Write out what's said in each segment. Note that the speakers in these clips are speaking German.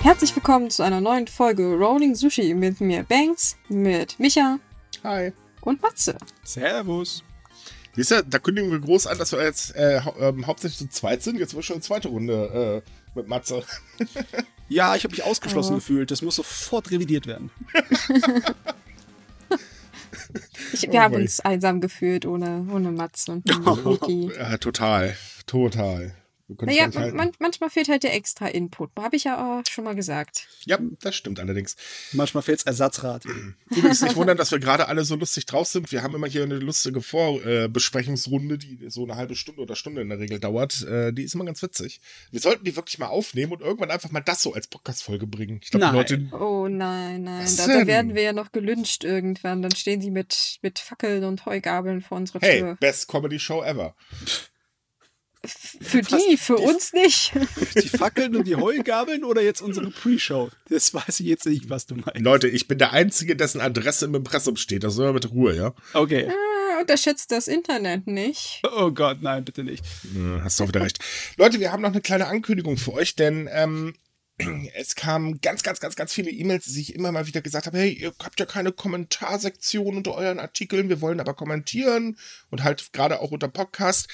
Herzlich willkommen zu einer neuen Folge Rolling Sushi mit mir Banks, mit Micha Hi. und Matze. Servus. Siehst du, da kündigen wir groß an, dass wir jetzt äh, hau ähm, hauptsächlich zu zweit sind. Jetzt wird schon eine zweite Runde äh, mit Matze. Ja, ich habe mich ausgeschlossen Oh. gefühlt. Das muss sofort revidiert werden. Ich, Oh wir haben boy. uns einsam gefühlt ohne, ohne Matze und Niki. Ja, total. Total. Naja, es man, manchmal fehlt halt der extra Input. Habe ich ja auch schon mal gesagt. ja, das stimmt allerdings. Manchmal fehlt's Ersatzrad. Übrigens nicht wundern, dass wir gerade alle so lustig drauf sind. Wir haben immer hier eine lustige Vorbesprechungsrunde, die so eine halbe Stunde oder Stunde in der Regel dauert. Äh, die ist immer ganz witzig. Wir sollten die wirklich mal aufnehmen und irgendwann einfach mal das so als Podcast-Folge bringen. Ich glaube. Leute. Oh nein, nein. Da, da werden wir ja noch gelünscht irgendwann. Dann stehen sie mit, mit Fackeln und Heugabeln vor unserer Hey, Tür. best Comedy Show ever. Für die, für die- uns nicht. Die Fackeln und die Heugabeln oder jetzt unsere Pre-Show? Das weiß ich jetzt nicht, was du meinst. Leute, ich bin der Einzige, dessen Adresse im Impressum steht. Das soll man mit Ruhe, ja? Okay. Ah, Unterschätzt das Internet nicht. Oh Gott, nein, bitte nicht. Hm, Hast du auch wieder recht. Leute, wir haben noch eine kleine Ankündigung für euch, denn ähm, es kamen ganz, ganz, ganz, ganz viele E-Mails, die sich immer mal wieder gesagt haben, hey, ihr habt ja keine Kommentarsektion unter euren Artikeln, wir wollen aber kommentieren und halt gerade auch unter Podcast.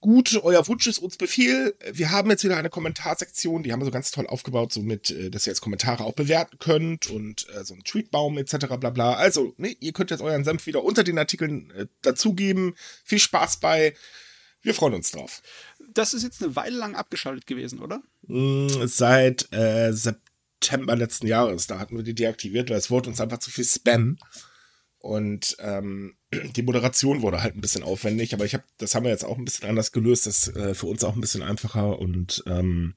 Gut, euer Wunsch ist uns Befehl. Wir haben jetzt wieder eine Kommentarsektion, die haben wir so ganz toll aufgebaut, so mit, äh, dass ihr jetzt Kommentare auch bewerten könnt und äh, so einen Tweetbaum etc. bla bla. Also, ne, ihr könnt jetzt euren Senf wieder unter den Artikeln äh, dazugeben. Viel Spaß bei. Wir freuen uns drauf. Das ist jetzt eine Weile lang abgeschaltet gewesen, oder? Mm, Seit äh, September letzten Jahres. Da hatten wir die deaktiviert, weil es wurde uns einfach zu viel Spam. Und ähm, die Moderation wurde halt ein bisschen aufwendig, aber ich habe, das haben wir jetzt auch ein bisschen anders gelöst. Das ist äh, für uns auch ein bisschen einfacher und ähm,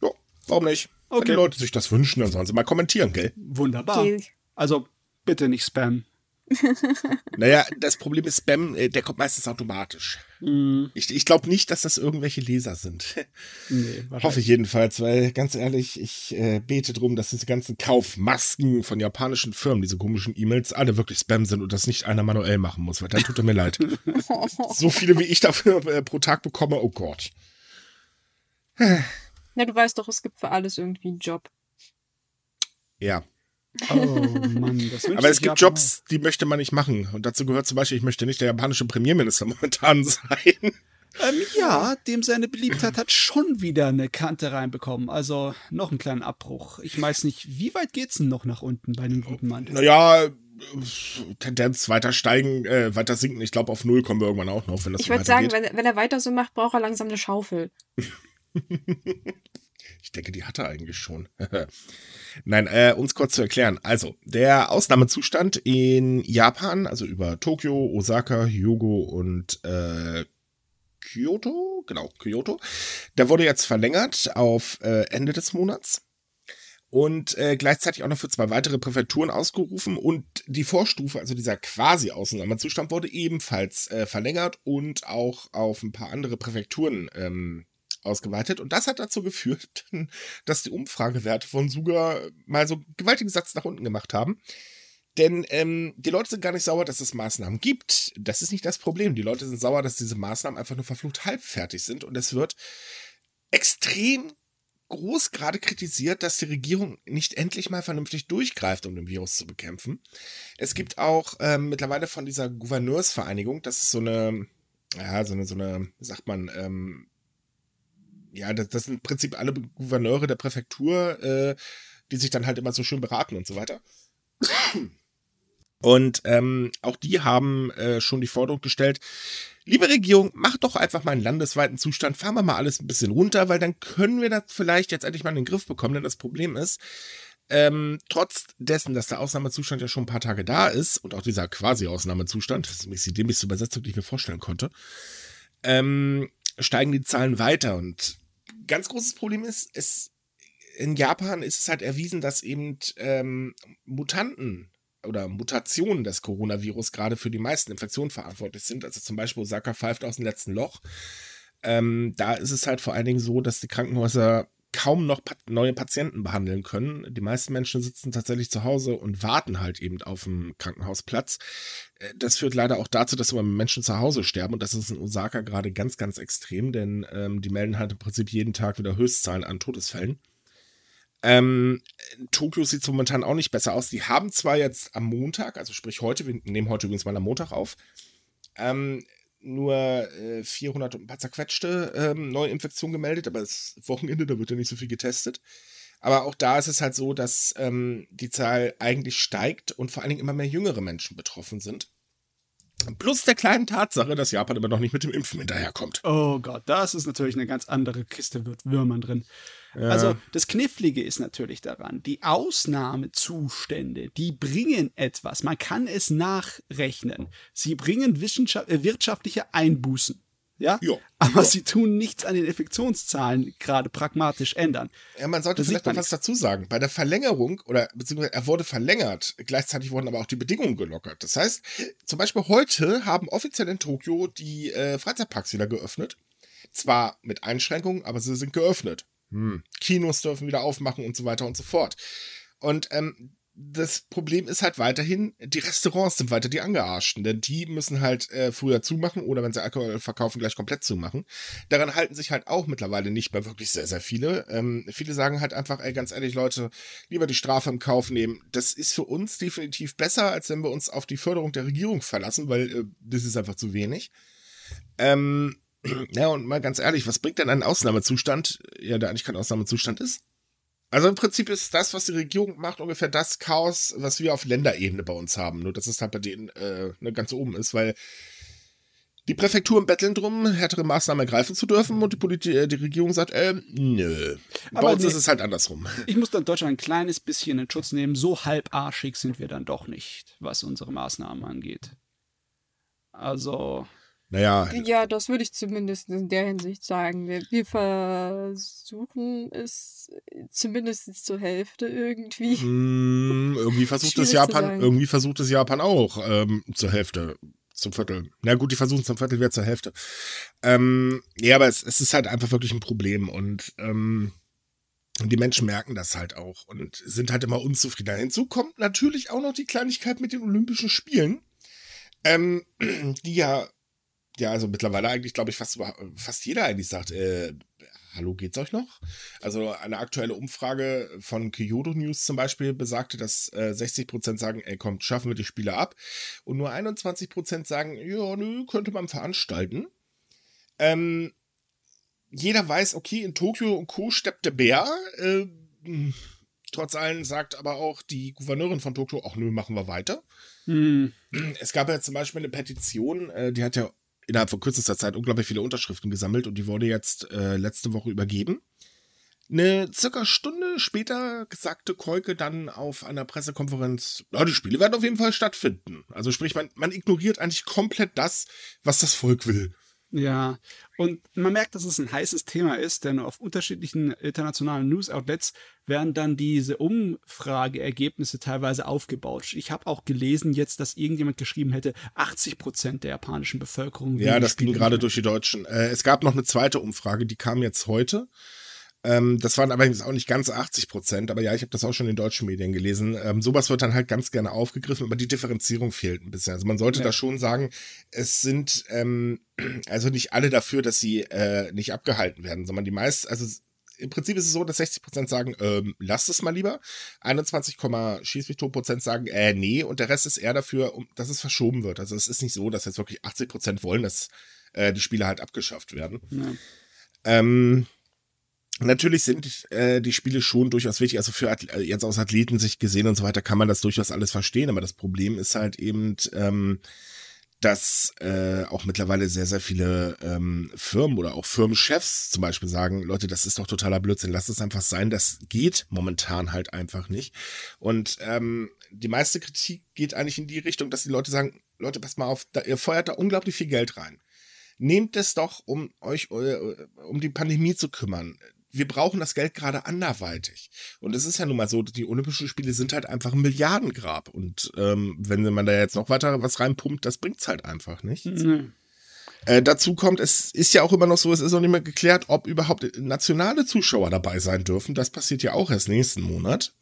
ja, warum nicht? Wenn Okay. die Leute sich das wünschen, dann sollen sie mal kommentieren, gell? Wunderbar. Okay. Also bitte nicht spam. Naja, das Problem ist Spam, äh, der kommt meistens automatisch. Mm, Ich, ich glaube nicht, dass das irgendwelche Leser sind. nee, Hoffe ich jedenfalls, weil ganz ehrlich, ich äh, bete drum, dass diese ganzen Kaufmasken von japanischen Firmen, diese komischen E-Mails, alle wirklich Spam sind und das nicht einer manuell machen muss, weil dann tut er mir leid. So viele wie ich dafür äh, pro Tag bekomme, oh Gott. Na, du weißt doch, es gibt für alles irgendwie einen Job. Ja. Oh Mann, das Aber es gibt Jobs, die möchte man nicht machen. Und dazu gehört zum Beispiel, ich möchte nicht der japanische Premierminister momentan sein. Ähm, ja, dem seine Beliebtheit hat schon wieder eine Kante reinbekommen. Also noch einen kleinen Abbruch. Ich weiß nicht, wie weit geht's denn noch nach unten bei dem guten Mann? Naja, Tendenz weiter steigen, äh, weiter sinken. Ich glaube, auf Null kommen wir irgendwann auch noch, wenn das Ich so würde sagen, wenn, wenn er weiter so macht, braucht er langsam eine Schaufel. Ich denke, die hat er eigentlich schon. Nein, äh, uns kurz zu erklären. Also, der Ausnahmezustand in Japan, also über Tokio, Osaka, Hyogo und äh, Kyoto, genau, Kyoto, der wurde jetzt verlängert auf äh, Ende des Monats und äh, gleichzeitig auch noch für zwei weitere Präfekturen ausgerufen und die Vorstufe, also dieser quasi Ausnahmezustand, wurde ebenfalls äh, verlängert und auch auf ein paar andere Präfekturen ähm, ausgeweitet. Und das hat dazu geführt, dass die Umfragewerte von Suga mal so gewaltigen Satz nach unten gemacht haben. Denn ähm, die Leute sind gar nicht sauer, dass es Maßnahmen gibt. Das ist nicht das Problem. Die Leute sind sauer, dass diese Maßnahmen einfach nur verflucht halbfertig sind. Und es wird extrem groß gerade kritisiert, dass die Regierung nicht endlich mal vernünftig durchgreift, um den Virus zu bekämpfen. Es gibt auch ähm, mittlerweile von dieser Gouverneursvereinigung, das ist so eine, ja, so eine, so eine, sagt man, ähm, ja, das, das sind im Prinzip alle Gouverneure der Präfektur, äh, die sich dann halt immer so schön beraten und so weiter. Und ähm, auch die haben äh, schon die Forderung gestellt, liebe Regierung, mach doch einfach mal einen landesweiten Zustand, fahren wir mal alles ein bisschen runter, weil dann können wir das vielleicht jetzt endlich mal in den Griff bekommen, denn das Problem ist, ähm, trotz dessen, dass der Ausnahmezustand ja schon ein paar Tage da ist und auch dieser quasi Ausnahmezustand, das ist die dämlichste Übersetzung, die ich mir vorstellen konnte, ähm, steigen die Zahlen weiter und ganz großes Problem ist, es in Japan ist es halt erwiesen, dass eben ähm, Mutanten oder Mutationen des Coronavirus gerade für die meisten Infektionen verantwortlich sind. Also zum Beispiel Osaka pfeift aus dem letzten Loch. Ähm, da ist es halt vor allen Dingen so, dass die Krankenhäuser kaum noch neue Patienten behandeln können. Die meisten Menschen sitzen tatsächlich zu Hause und warten halt eben auf einen Krankenhausplatz. Äh, Das führt leider auch dazu, dass immer Menschen zu Hause sterben und das ist in Osaka gerade ganz, ganz extrem, denn ähm, die melden halt im Prinzip jeden Tag wieder Höchstzahlen an Todesfällen. Ähm, Tokio sieht momentan auch nicht besser aus. Die haben zwar jetzt am Montag, also sprich heute, wir nehmen heute übrigens mal am Montag auf, ähm, nur äh, 400 und ein paar zerquetschte ähm, Neuinfektionen gemeldet, aber ist Wochenende, da wird ja nicht so viel getestet. Aber auch da ist es halt so, dass ähm, die Zahl eigentlich steigt und vor allen Dingen immer mehr jüngere Menschen betroffen sind. Plus der kleinen Tatsache, dass Japan immer noch nicht mit dem Impfen hinterherkommt. Oh Gott, das ist natürlich eine ganz andere Kiste mit Würmern drin. Ja. Also das Knifflige ist natürlich daran, die Ausnahmezustände, die bringen etwas. Man kann es nachrechnen. Sie bringen äh, wirtschaftliche Einbußen. Ja? Ja. Aber Ja. sie tun nichts an den Infektionszahlen gerade pragmatisch ändern. Ja, man sollte Da vielleicht noch was dazu sagen. Bei der Verlängerung, oder beziehungsweise er wurde verlängert, gleichzeitig wurden aber auch die Bedingungen gelockert. Das heißt, zum Beispiel heute haben offiziell in Tokio die äh, Freizeitparks wieder geöffnet. Zwar mit Einschränkungen, aber sie sind geöffnet. Hm. Kinos dürfen wieder aufmachen und so weiter und so fort. Und ähm, das Problem ist halt weiterhin, die Restaurants sind weiter die Angearschten, denn die müssen halt äh, früher zumachen oder wenn sie Alkohol verkaufen, gleich komplett zumachen. Daran halten sich halt auch mittlerweile nicht mehr wirklich sehr, sehr viele. Ähm, viele sagen halt einfach, ey, ganz ehrlich, Leute, lieber die Strafe im Kauf nehmen. Das ist für uns definitiv besser, als wenn wir uns auf die Förderung der Regierung verlassen, weil äh, das ist einfach zu wenig. Ähm, ja, und mal ganz ehrlich, was bringt denn ein Ausnahmezustand, ja, der eigentlich kein Ausnahmezustand ist? Also im Prinzip ist das, was die Regierung macht, ungefähr das Chaos, was wir auf Länderebene bei uns haben. Nur dass es halt bei denen äh, ne, ganz oben ist, weil die Präfekturen betteln drum, härtere Maßnahmen ergreifen zu dürfen und die, Polit äh, die Regierung sagt, äh, nö. Bei Aber uns nee. ist es halt andersrum. Ich muss dann Deutschland ein kleines bisschen in Schutz nehmen. So halbarschig sind wir dann doch nicht, was unsere Maßnahmen angeht. Also, Naja, Ja, das würde ich zumindest in der Hinsicht sagen. Wir, wir versuchen es zumindest zur Hälfte irgendwie. hm, irgendwie versucht es Japan, irgendwie versucht es Japan auch ähm, zur Hälfte. Zum Viertel. Na gut, die versuchen zum Viertel, wäre zur Hälfte. Ähm, ja, aber es, es ist halt einfach wirklich ein Problem und ähm, die Menschen merken das halt auch und sind halt immer unzufriedener. Hinzu kommt natürlich auch noch die Kleinigkeit mit den Olympischen Spielen, ähm, die ja, ja, also mittlerweile eigentlich, glaube ich, fast, fast jeder eigentlich sagt, äh, hallo, geht's euch noch? Also eine aktuelle Umfrage von Kyoto News zum Beispiel besagte, dass äh, 60 Prozent sagen, ey, kommt, schaffen wir die Spiele ab. Und nur 21 Prozent sagen, ja, nö, könnte man veranstalten. Ähm, jeder weiß, okay, in Tokio und Co. steppt der Bär. Äh, trotz allem sagt aber auch die Gouverneurin von Tokio, ach nö, machen wir weiter. hm, Es gab ja zum Beispiel eine Petition, äh, die hat ja innerhalb von kürzester Zeit unglaublich viele Unterschriften gesammelt und die wurde jetzt äh, letzte Woche übergeben. Eine circa Stunde später sagte Keuke dann auf einer Pressekonferenz, ja, die Spiele werden auf jeden Fall stattfinden. Also sprich, man, man ignoriert eigentlich komplett das, was das Volk will. Ja, und man merkt, dass es ein heißes Thema ist, denn auf unterschiedlichen internationalen News-Outlets werden dann diese Umfrageergebnisse teilweise aufgebaut. Ich habe auch gelesen jetzt, dass irgendjemand geschrieben hätte, 80 Prozent der japanischen Bevölkerung. Ja, das ging gerade durch die Deutschen. Äh, es gab noch eine zweite Umfrage, die kam jetzt heute. Ähm, das waren allerdings auch nicht ganz 80 Prozent, aber ja, ich habe das auch schon in deutschen Medien gelesen. Ähm, sowas wird dann halt ganz gerne aufgegriffen, aber die Differenzierung fehlt ein bisschen. Also man sollte Ja. da schon sagen, es sind ähm, also nicht alle dafür, dass sie äh, nicht abgehalten werden, sondern die meisten, also im Prinzip ist es so, dass 60 Prozent sagen, ähm, lasst es mal lieber. 21, schieß mich tot Prozent sagen, äh, nee. Und der Rest ist eher dafür, um, dass es verschoben wird. Also es ist nicht so, dass jetzt wirklich 80 Prozent wollen, dass äh, die Spiele halt abgeschafft werden. Ja. Ähm, natürlich sind äh, die Spiele schon durchaus wichtig. Also für Athle- äh, jetzt aus Athletensicht gesehen und so weiter kann man das durchaus alles verstehen. Aber das Problem ist halt eben, ähm, dass äh, auch mittlerweile sehr, sehr viele ähm, Firmen oder auch Firmenchefs zum Beispiel sagen, Leute, das ist doch totaler Blödsinn, lasst es einfach sein, das geht momentan halt einfach nicht. Und ähm, die meiste Kritik geht eigentlich in die Richtung, dass die Leute sagen, Leute, passt mal auf, da, ihr feuert da unglaublich viel Geld rein. Nehmt es doch, um euch um die Pandemie zu kümmern. Wir brauchen das Geld gerade anderweitig. Und es ist ja nun mal so, die Olympischen Spiele sind halt einfach ein Milliardengrab. Und ähm, wenn man da jetzt noch weiter was reinpumpt, das bringt's halt einfach nicht. Nee. Äh, dazu kommt, es ist ja auch immer noch so, es ist noch nicht mehr geklärt, ob überhaupt nationale Zuschauer dabei sein dürfen. Das passiert ja auch erst nächsten Monat.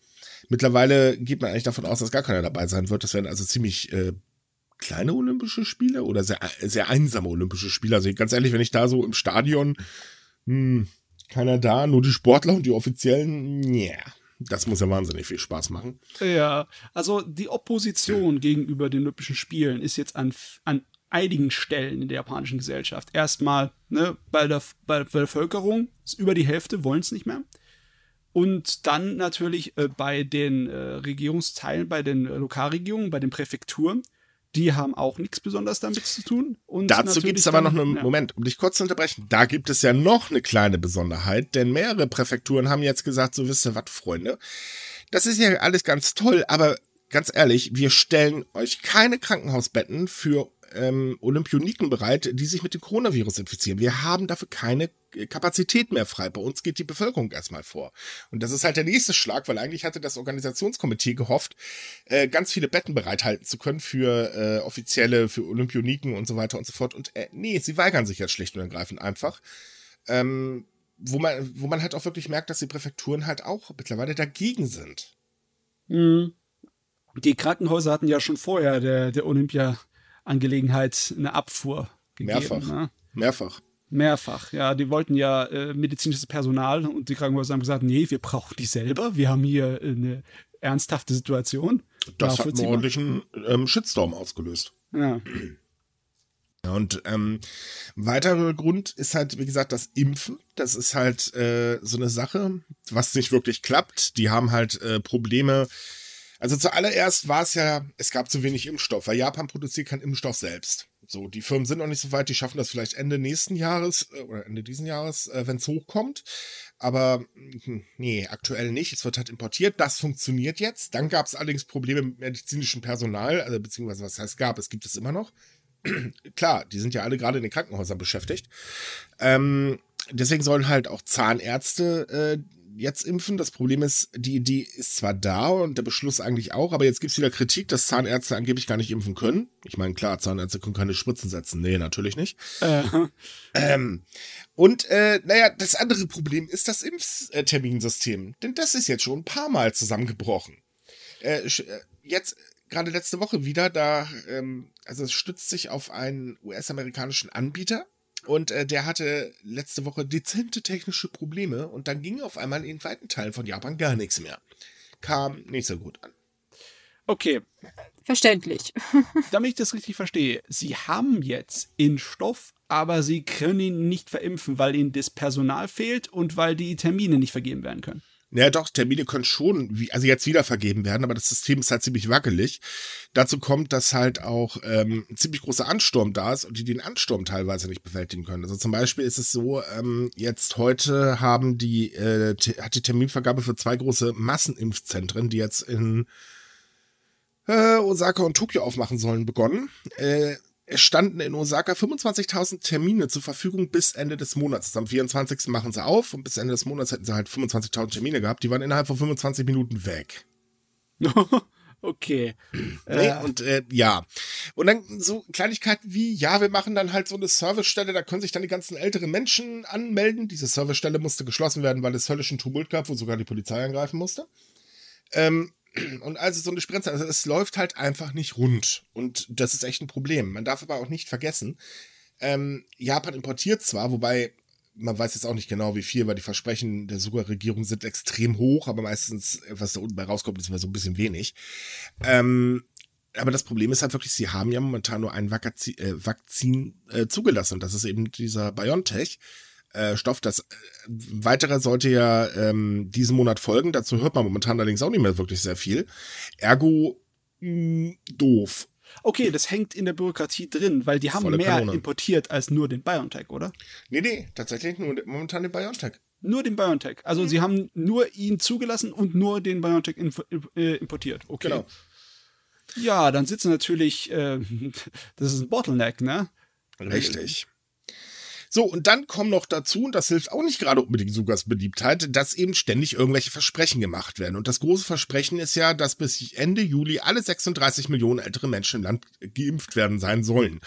Mittlerweile geht man eigentlich davon aus, dass gar keiner dabei sein wird. Das werden also ziemlich äh, kleine Olympische Spiele oder sehr, sehr einsame Olympische Spiele. Also ganz ehrlich, wenn ich da so im Stadion, hm, keiner da, nur die Sportler und die Offiziellen, ja, Das muss ja wahnsinnig viel Spaß machen. Ja, also die Opposition gegenüber den Olympischen Spielen ist jetzt an, an einigen Stellen in der japanischen Gesellschaft. Erstmal ne, bei, der, bei der Bevölkerung, ist über die Hälfte wollen es nicht mehr. Und dann natürlich äh, bei den äh, Regierungsteilen, bei den äh, Lokalregierungen, bei den Präfekturen. Die haben auch nichts besonders damit zu tun. Und Dazu gibt es aber dann, noch einen ja. Moment, um dich kurz zu unterbrechen. Da gibt es ja noch eine kleine Besonderheit, denn mehrere Präfekturen haben jetzt gesagt, so wisst ihr was, Freunde. Das ist ja alles ganz toll, aber ganz ehrlich, wir stellen euch keine Krankenhausbetten für ähm, Olympioniken bereit, die sich mit dem Coronavirus infizieren. Wir haben dafür keine Kapazität mehr frei. Bei uns geht die Bevölkerung erstmal vor. Und das ist halt der nächste Schlag, weil eigentlich hatte das Organisationskomitee gehofft, äh, ganz viele Betten bereithalten zu können für äh, offizielle, für Olympioniken und so weiter und so fort. Und äh, nee, sie weigern sich jetzt schlicht und ergreifend einfach. Ähm, wo man, wo man halt auch wirklich merkt, dass die Präfekturen halt auch mittlerweile dagegen sind. Mhm. Die Krankenhäuser hatten ja schon vorher der, der Olympia-Angelegenheit eine Abfuhr gegeben. Mehrfach. Ne? Mehrfach. Mehrfach, ja. Die wollten ja äh, medizinisches Personal und die Krankenhäuser haben gesagt, nee, wir brauchen die selber. Wir haben hier eine ernsthafte Situation. Das hat einen ordentlichen ähm, Shitstorm ausgelöst. Ja. Ja, und ähm, weiterer Grund ist halt, wie gesagt, das Impfen. Das ist halt äh, so eine Sache, was nicht wirklich klappt. Die haben halt äh, Probleme. Also zuallererst war es ja, es gab zu wenig Impfstoff, weil Japan produziert keinen Impfstoff selbst. So, die Firmen sind noch nicht so weit, die schaffen das vielleicht Ende nächsten Jahres äh, oder Ende diesen Jahres, äh, wenn es hochkommt. Aber hm, nee, aktuell nicht. Es wird halt importiert. Das funktioniert jetzt. Dann gab es allerdings Probleme mit medizinischem Personal, also beziehungsweise was heißt gab, es gibt es immer noch. Klar, die sind ja alle gerade in den Krankenhäusern beschäftigt. Ähm, deswegen sollen halt auch Zahnärzte äh, jetzt impfen. Das Problem ist, die Idee ist zwar da und der Beschluss eigentlich auch, aber jetzt gibt es wieder Kritik, dass Zahnärzte angeblich gar nicht impfen können. Ich meine, klar, Zahnärzte können keine Spritzen setzen. Nee, natürlich nicht. Äh. Ähm, und äh, naja, das andere Problem ist das Impfterminsystem. Denn das ist jetzt schon ein paar Mal zusammengebrochen. Äh, äh jetzt gerade letzte Woche wieder, da, ähm, also es stützt sich auf einen US-amerikanischen Anbieter und äh, der hatte letzte Woche dezente technische Probleme und dann ging auf einmal in weiten Teilen von Japan gar nichts mehr. Kam nicht so gut an. Okay. Verständlich. Damit ich das richtig verstehe, Sie haben jetzt Impfstoff, aber Sie können ihn nicht verimpfen, weil Ihnen das Personal fehlt und weil die Termine nicht vergeben werden können. Naja, doch, Termine können schon, wie, also jetzt wieder vergeben werden, aber das System ist halt ziemlich wackelig. Dazu kommt, dass halt auch ähm, ein ziemlich großer Ansturm da ist und die den Ansturm teilweise nicht bewältigen können. Also zum Beispiel ist es so, ähm, jetzt heute haben die, äh, hat die Terminvergabe für zwei große Massenimpfzentren, die jetzt in äh, Osaka und Tokio aufmachen sollen, begonnen. Äh, es standen in Osaka 25.000 Termine zur Verfügung bis Ende des Monats. Am 24. machen sie auf und bis Ende des Monats hätten sie halt 25.000 Termine gehabt. Die waren innerhalb von 25 Minuten weg. okay. Nee, äh. Und äh, ja. Und dann so Kleinigkeiten wie, ja, wir machen dann halt so eine Servicestelle, da können sich dann die ganzen älteren Menschen anmelden. Diese Servicestelle musste geschlossen werden, weil es höllischen Tumult gab, wo sogar die Polizei angreifen musste. Ähm, und also so eine Spritze, also es läuft halt einfach nicht rund. Und das ist echt ein Problem. Man darf aber auch nicht vergessen, ähm, Japan importiert zwar, wobei man weiß jetzt auch nicht genau, wie viel, weil die Versprechen der Suga-Regierung sind extrem hoch, aber meistens, was da unten bei rauskommt, ist immer so ein bisschen wenig. Ähm, aber das Problem ist halt wirklich, sie haben ja momentan nur ein Vakazin, äh, Vakzin äh, zugelassen. Und das ist eben dieser BioNTech. Äh, Stoff. Das äh, weitere sollte ja ähm, diesen Monat folgen. Dazu hört man momentan allerdings auch nicht mehr wirklich sehr viel. Ergo mh, doof. Okay, das hängt in der Bürokratie drin, weil die haben Volle mehr Kanone. importiert als nur den BioNTech, oder? Nee, nee, tatsächlich nur momentan den BioNTech. Nur den BioNTech. Also mhm. sie haben nur ihn zugelassen und nur den BioNTech äh, importiert. Okay. Genau. Ja, dann sitzen natürlich, äh, das ist ein Bottleneck, ne? Richtig. So, und dann kommen noch dazu, und das hilft auch nicht gerade unbedingt Sugas Beliebtheit, dass eben ständig irgendwelche Versprechen gemacht werden. Und das große Versprechen ist ja, dass bis Ende Juli alle 36 Millionen ältere Menschen im Land geimpft werden sein sollen.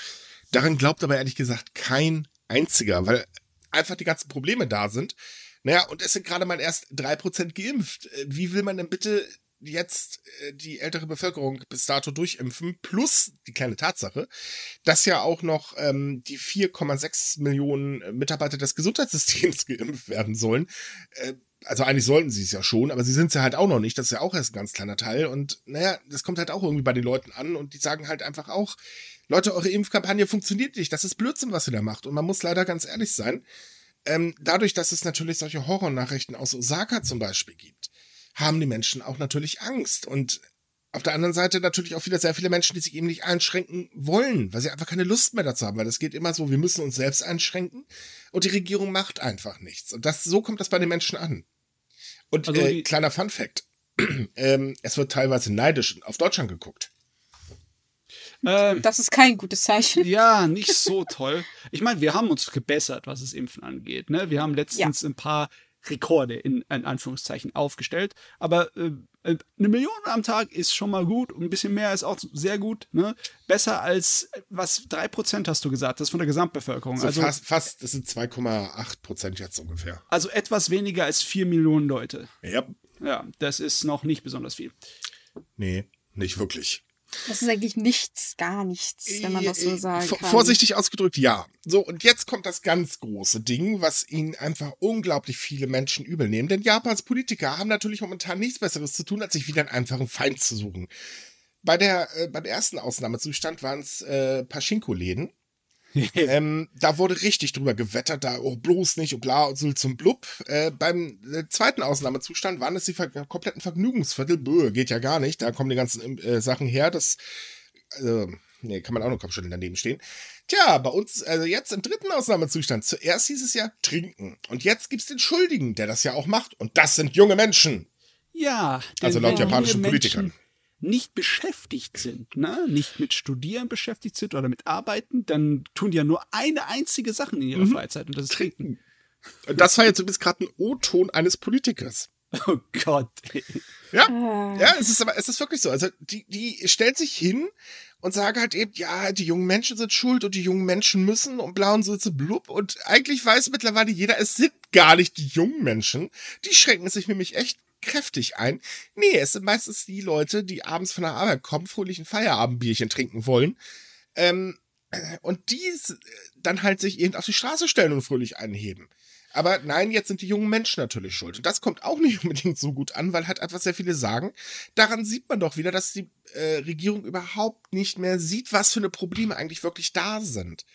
Daran glaubt aber ehrlich gesagt kein einziger, weil einfach die ganzen Probleme da sind. Naja, und es sind gerade mal erst drei Prozent geimpft. Wie will man denn bitte jetzt äh, die ältere Bevölkerung bis dato durchimpfen, plus die kleine Tatsache, dass ja auch noch ähm, die 4,6 Millionen Mitarbeiter des Gesundheitssystems geimpft werden sollen. Äh, also eigentlich sollten sie es ja schon, aber sie sind es ja halt auch noch nicht. Das ist ja auch erst ein ganz kleiner Teil. Und naja, das kommt halt auch irgendwie bei den Leuten an und die sagen halt einfach auch, Leute, eure Impfkampagne funktioniert nicht. Das ist Blödsinn, was ihr da macht. Und man muss leider ganz ehrlich sein. Ähm, dadurch, dass es natürlich solche Horrornachrichten aus Osaka zum Beispiel gibt, haben die Menschen auch natürlich Angst. Und auf der anderen Seite natürlich auch wieder sehr viele Menschen, die sich eben nicht einschränken wollen, weil sie einfach keine Lust mehr dazu haben, weil das geht immer so, wir müssen uns selbst einschränken und die Regierung macht einfach nichts. Und das, so kommt das bei den Menschen an. Und also äh, kleiner Fun Fact. ähm, es wird teilweise neidisch auf Deutschland geguckt. Ähm, das ist kein gutes Zeichen. Ja, nicht so toll. Ich meine, wir haben uns gebessert, was das Impfen angeht. Ne? Wir haben letztens ja. ein paar Rekorde in, in Anführungszeichen aufgestellt. Aber äh, äh, eine Million am Tag ist schon mal gut und ein bisschen mehr ist auch sehr gut. Ne? Besser als, was, drei Prozent hast du gesagt, das ist von der Gesamtbevölkerung. So also fast, fast, das sind 2,8 Prozent jetzt ungefähr. Also etwas weniger als vier Millionen Leute. Ja. Ja, das ist noch nicht besonders viel. Nee, nicht wirklich. Das ist eigentlich nichts, gar nichts, wenn man das so sagen kann. Vorsichtig ausgedrückt, ja. So, und jetzt kommt das ganz große Ding, was ihnen einfach unglaublich viele Menschen übel nehmen. Denn Japans Politiker haben natürlich momentan nichts Besseres zu tun, als sich wieder einen einfachen Feind zu suchen. Bei der, äh, beim ersten Ausnahmezustand waren es äh, Pachinko-Läden. ähm, da wurde richtig drüber gewettert, da oh, bloß nicht und bla und so zum Blub. Äh, beim äh, zweiten Ausnahmezustand waren es die ver kompletten Vergnügungsviertel. Böh, geht ja gar nicht. Da kommen die ganzen äh, Sachen her. Das, äh, nee, kann man auch noch Kopfschütteln daneben stehen. Tja, bei uns, also jetzt im dritten Ausnahmezustand. Zuerst hieß es ja trinken. Und jetzt gibt's den Schuldigen, der das ja auch macht. Und das sind junge Menschen. Ja. Also laut japanischen Politikern nicht beschäftigt sind, ne? nicht mit Studieren beschäftigt sind oder mit Arbeiten, dann tun die ja nur eine einzige Sache in ihrer mhm. Freizeit und das ist Trinken. Das war jetzt übrigens gerade ein O-Ton eines Politikers. Oh Gott. Ja, ah. ja, es ist aber, es ist wirklich so. Also, die, die stellt sich hin und sagt halt eben, ja, die jungen Menschen sind schuld und die jungen Menschen müssen und blau und so zu blub. Und eigentlich weiß mittlerweile jeder, es sind gar nicht die jungen Menschen. Die schränken sich nämlich echt kräftig ein. Nee, es sind meistens die Leute, die abends von der Arbeit kommen, fröhlich ein Feierabendbierchen trinken wollen. Ähm, und die dann halt sich eben auf die Straße stellen und fröhlich einheben. Aber nein, jetzt sind die jungen Menschen natürlich schuld. Und das kommt auch nicht unbedingt so gut an, weil halt einfach sehr viele sagen. Daran sieht man doch wieder, dass die äh, Regierung überhaupt nicht mehr sieht, was für eine Probleme eigentlich wirklich da sind.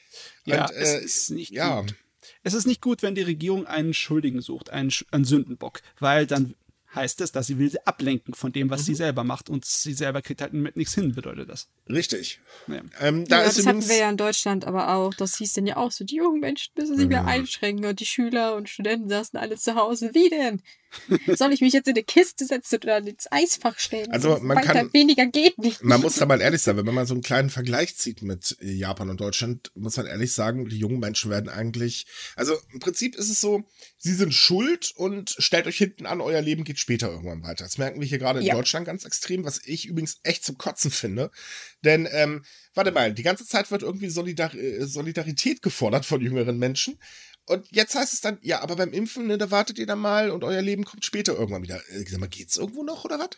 Ja, Und, äh, es ist nicht ja. gut. Es ist nicht gut, wenn die Regierung einen Schuldigen sucht, einen, einen Sündenbock, weil dann heißt es, dass sie will sie ablenken von dem, was mhm. sie selber macht und sie selber kriegt halt mit nichts hin, bedeutet das. Richtig. Ja, ähm, da ja das hatten wir ja in Deutschland aber auch. Das hieß dann ja auch so, die jungen Menschen müssen sich mhm. mehr einschränken und die Schüler und Studenten saßen alle zu Hause. Wie denn? Soll ich mich jetzt in eine Kiste setzen oder ins Eisfach stellen? Also man Weiter kann weniger geht nicht. Man muss da mal ehrlich sein, wenn man mal so einen kleinen Vergleich zieht mit Japan und Deutschland, muss man ehrlich sagen, die jungen Menschen werden eigentlich, also im Prinzip ist es so, sie sind schuld und stellt euch hinten an, euer Leben geht später irgendwann weiter. Das merken wir hier gerade in ja. Deutschland ganz extrem, was ich übrigens echt zum Kotzen finde, denn ähm, warte mal, die ganze Zeit wird irgendwie Solidar äh, Solidarität gefordert von jüngeren Menschen. Und jetzt heißt es dann, ja, aber beim Impfen, ne, da wartet ihr dann mal und euer Leben kommt später irgendwann wieder. Äh, sag mal, geht's irgendwo noch oder was?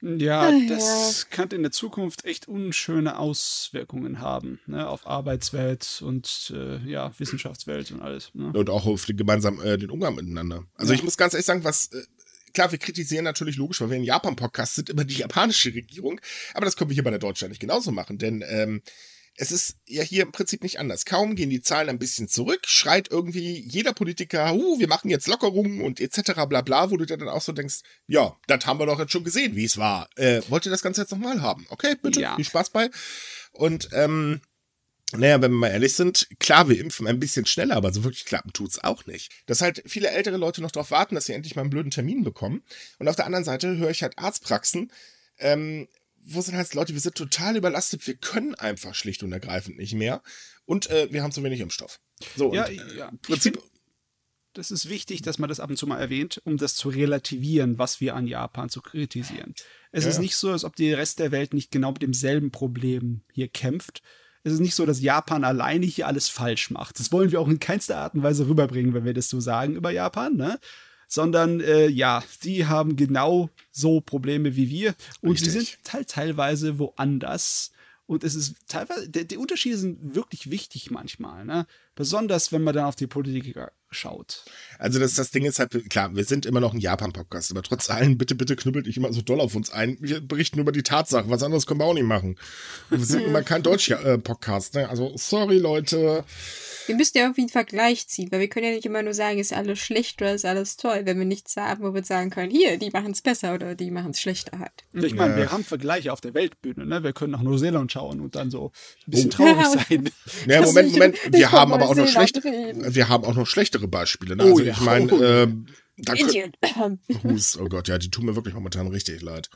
Ja, das kann in der Zukunft echt unschöne Auswirkungen haben, ne, auf Arbeitswelt und äh, ja, Wissenschaftswelt und alles. Ne? Und auch auf den, gemeinsam äh, den Umgang miteinander. Also ja. ich muss ganz ehrlich sagen, was äh, klar, wir kritisieren natürlich logisch, weil wir in Japan-Podcast sind, immer die japanische Regierung, aber das können wir hier bei der Deutschland nicht genauso machen, denn ähm, es ist ja hier im Prinzip nicht anders. Kaum gehen die Zahlen ein bisschen zurück, schreit irgendwie jeder Politiker, uh, wir machen jetzt Lockerungen und etc. bla bla, wo du dir dann auch so denkst, ja, das haben wir doch jetzt schon gesehen, wie es war. Äh, wollt ihr das Ganze jetzt nochmal haben? Okay, bitte, ja. viel Spaß bei. Und ähm, naja, wenn wir mal ehrlich sind, klar, wir impfen ein bisschen schneller, aber so wirklich klappen tut's auch nicht. Dass halt viele ältere Leute noch darauf warten, dass sie endlich mal einen blöden Termin bekommen. Und auf der anderen Seite höre ich halt Arztpraxen, ähm, wo sind halt Leute, wir sind total überlastet, wir können einfach schlicht und ergreifend nicht mehr und äh, wir haben zu wenig Impfstoff. So, ja, und, äh, ja. Prinzip. das ist wichtig, dass man das ab und zu mal erwähnt, um das zu relativieren, was wir an Japan zu kritisieren. Es ja. ist nicht so, als ob der Rest der Welt nicht genau mit demselben Problem hier kämpft. Es ist nicht so, dass Japan alleine hier alles falsch macht. Das wollen wir auch in keinster Art und Weise rüberbringen, wenn wir das so sagen über Japan. Ne? Sondern äh, ja, sie haben genau so Probleme wie wir und Richtig. sie sind halt teilweise woanders Und es ist teilweise, die, die Unterschiede sind wirklich wichtig manchmal, ne? Besonders wenn man dann auf die Politiker schaut. Also das, das Ding ist halt, klar, wir sind immer noch ein Japan-Podcast, aber trotz allem, bitte, bitte knüppelt nicht immer so doll auf uns ein. Wir berichten über die Tatsachen, was anderes können wir auch nicht machen. Wir sind immer kein Deutsch-Podcast, ne? Also sorry, Leute. Wir müssen ja irgendwie einen Vergleich ziehen, weil wir können ja nicht immer nur sagen, ist alles schlecht oder ist alles toll, wenn wir nichts haben, wo wir sagen können, hier, die machen es besser oder die machen es schlechter halt. Ich meine, ja. wir haben Vergleiche auf der Weltbühne, ne? Wir können nach Neuseeland schauen und dann so ein bisschen oh. traurig sein. Ja, Moment, Moment, wir haben aber auch noch schlecht, wir haben auch noch schlechtere Beispiele. Ne? Oh, also ja. ich meine, oh. äh, da Indien. Hus, oh Gott, ja, die tun mir wirklich momentan richtig leid.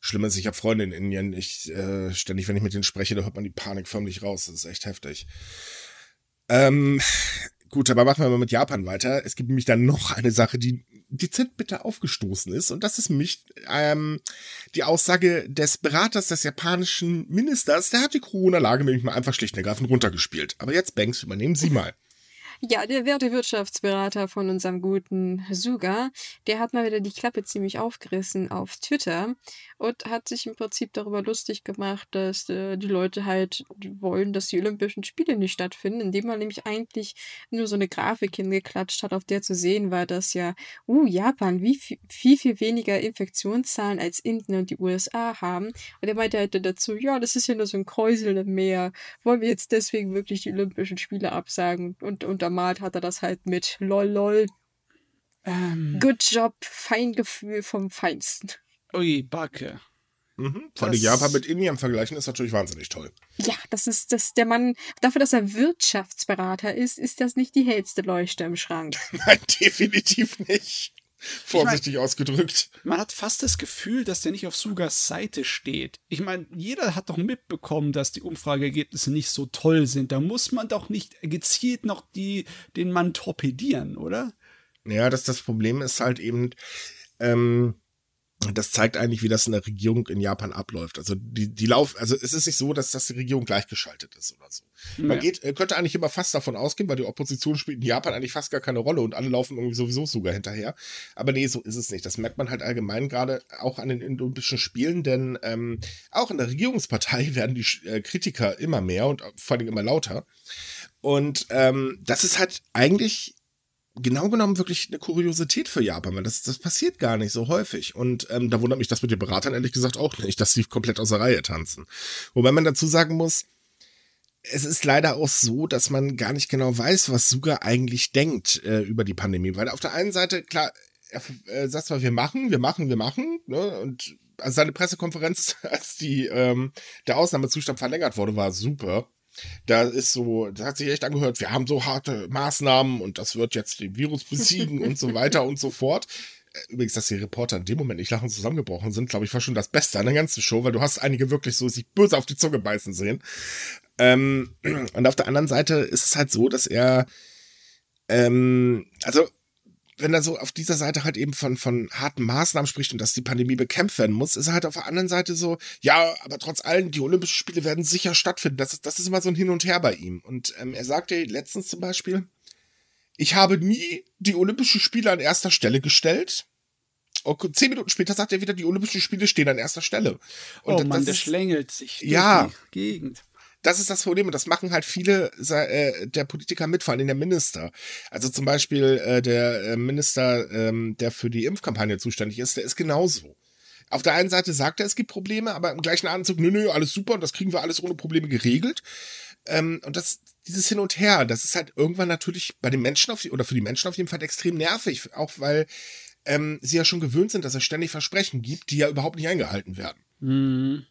Schlimm ist, ich habe Freunde in Indien. Ich äh, ständig, wenn ich mit denen spreche, da hört man die Panik förmlich raus. Das ist echt heftig. Ähm, gut, aber machen wir mal mit Japan weiter. Es gibt nämlich dann noch eine Sache, die dezent bitter aufgestoßen ist. Und das ist mich ähm, die Aussage des Beraters des japanischen Ministers. Der hat die Corona-Lage nämlich mal einfach schlicht und ergreifend runtergespielt. Aber jetzt, Banks, übernehmen Sie mal. Ja, der werte Wirtschaftsberater von unserem guten Suga, der hat mal wieder die Klappe ziemlich aufgerissen auf Twitter und hat sich im Prinzip darüber lustig gemacht, dass äh, die Leute halt wollen, dass die Olympischen Spiele nicht stattfinden, indem man nämlich eigentlich nur so eine Grafik hingeklatscht hat, auf der zu sehen war, dass ja, uh, Japan wie viel, viel, weniger Infektionszahlen als Indien und die USA haben. Und er meinte halt dazu, ja, das ist ja nur so ein Kräusel im Meer. Wollen wir jetzt deswegen wirklich die Olympischen Spiele absagen? Und untermalt hat er das halt mit lol lol. Ähm. Good job, Feingefühl vom Feinsten. Ui, Backe. Mhm. Vor allem Japan mit Indien vergleichen ist natürlich wahnsinnig toll. Ja, das ist das der Mann, dafür, dass er Wirtschaftsberater ist, ist das nicht die hellste Leuchte im Schrank. Nein, definitiv nicht. Vorsichtig ich mein, ausgedrückt. Man hat fast das Gefühl, dass der nicht auf Sugas Seite steht. Ich meine, jeder hat doch mitbekommen, dass die Umfrageergebnisse nicht so toll sind. Da muss man doch nicht gezielt noch die, den Mann torpedieren, oder? Ja, das, das Problem ist halt eben, ähm, das zeigt eigentlich, wie das in der Regierung in Japan abläuft. Also die, die Lauf, also es ist nicht so, dass das die Regierung gleichgeschaltet ist oder so. Ja. Man geht, äh, könnte eigentlich immer fast davon ausgehen, weil die Opposition spielt in Japan eigentlich fast gar keine Rolle und alle laufen irgendwie sowieso sogar hinterher. Aber nee, so ist es nicht. Das merkt man halt allgemein gerade auch an den Olympischen Spielen, denn ähm, auch in der Regierungspartei werden die äh, Kritiker immer mehr und vor allem immer lauter. Und ähm, das ist halt eigentlich genau genommen wirklich eine Kuriosität für Japan, weil das, das passiert gar nicht so häufig. Und ähm, da wundert mich das mit den Beratern ehrlich gesagt auch nicht, dass sie komplett aus der Reihe tanzen. Wobei man dazu sagen muss, es ist leider auch so, dass man gar nicht genau weiß, was Suga eigentlich denkt äh, über die Pandemie. Weil auf der einen Seite, klar, er äh, sagt zwar, wir machen, wir machen, wir machen, ne? Und also seine Pressekonferenz, als die ähm, der Ausnahmezustand verlängert wurde, war super. Da ist so, das hat sich echt angehört, wir haben so harte Maßnahmen und das wird jetzt den Virus besiegen und so weiter und so fort. Äh, übrigens, dass die Reporter in dem Moment nicht lachen zusammengebrochen sind, glaube ich, war schon das Beste an der ganzen Show, weil du hast einige wirklich so sich böse auf die Zunge beißen sehen. Ähm, und auf der anderen Seite ist es halt so, dass er, ähm, also wenn er so auf dieser Seite halt eben von, von harten Maßnahmen spricht und dass die Pandemie bekämpft werden muss, ist er halt auf der anderen Seite so, ja, aber trotz allem, die Olympischen Spiele werden sicher stattfinden. Das ist, das ist immer so ein Hin und Her bei ihm. Und ähm, er sagte letztens zum Beispiel, ich habe nie die Olympischen Spiele an erster Stelle gestellt. Und zehn Minuten später sagt er wieder, die Olympischen Spiele stehen an erster Stelle. Und oh Mann, der schlängelt sich durch ja, die Gegend das ist das Problem und das machen halt viele äh, der Politiker mit, vor allem der Minister. Also zum Beispiel äh, der äh, Minister, ähm, der für die Impfkampagne zuständig ist, der ist genauso. Auf der einen Seite sagt er, es gibt Probleme, aber im gleichen Anzug, nö, nö, alles super und das kriegen wir alles ohne Probleme geregelt. Ähm, und das, dieses Hin und Her, das ist halt irgendwann natürlich bei den Menschen auf, oder für die Menschen auf jeden Fall extrem nervig, auch weil ähm, sie ja schon gewöhnt sind, dass es ständig Versprechen gibt, die ja überhaupt nicht eingehalten werden. Mhm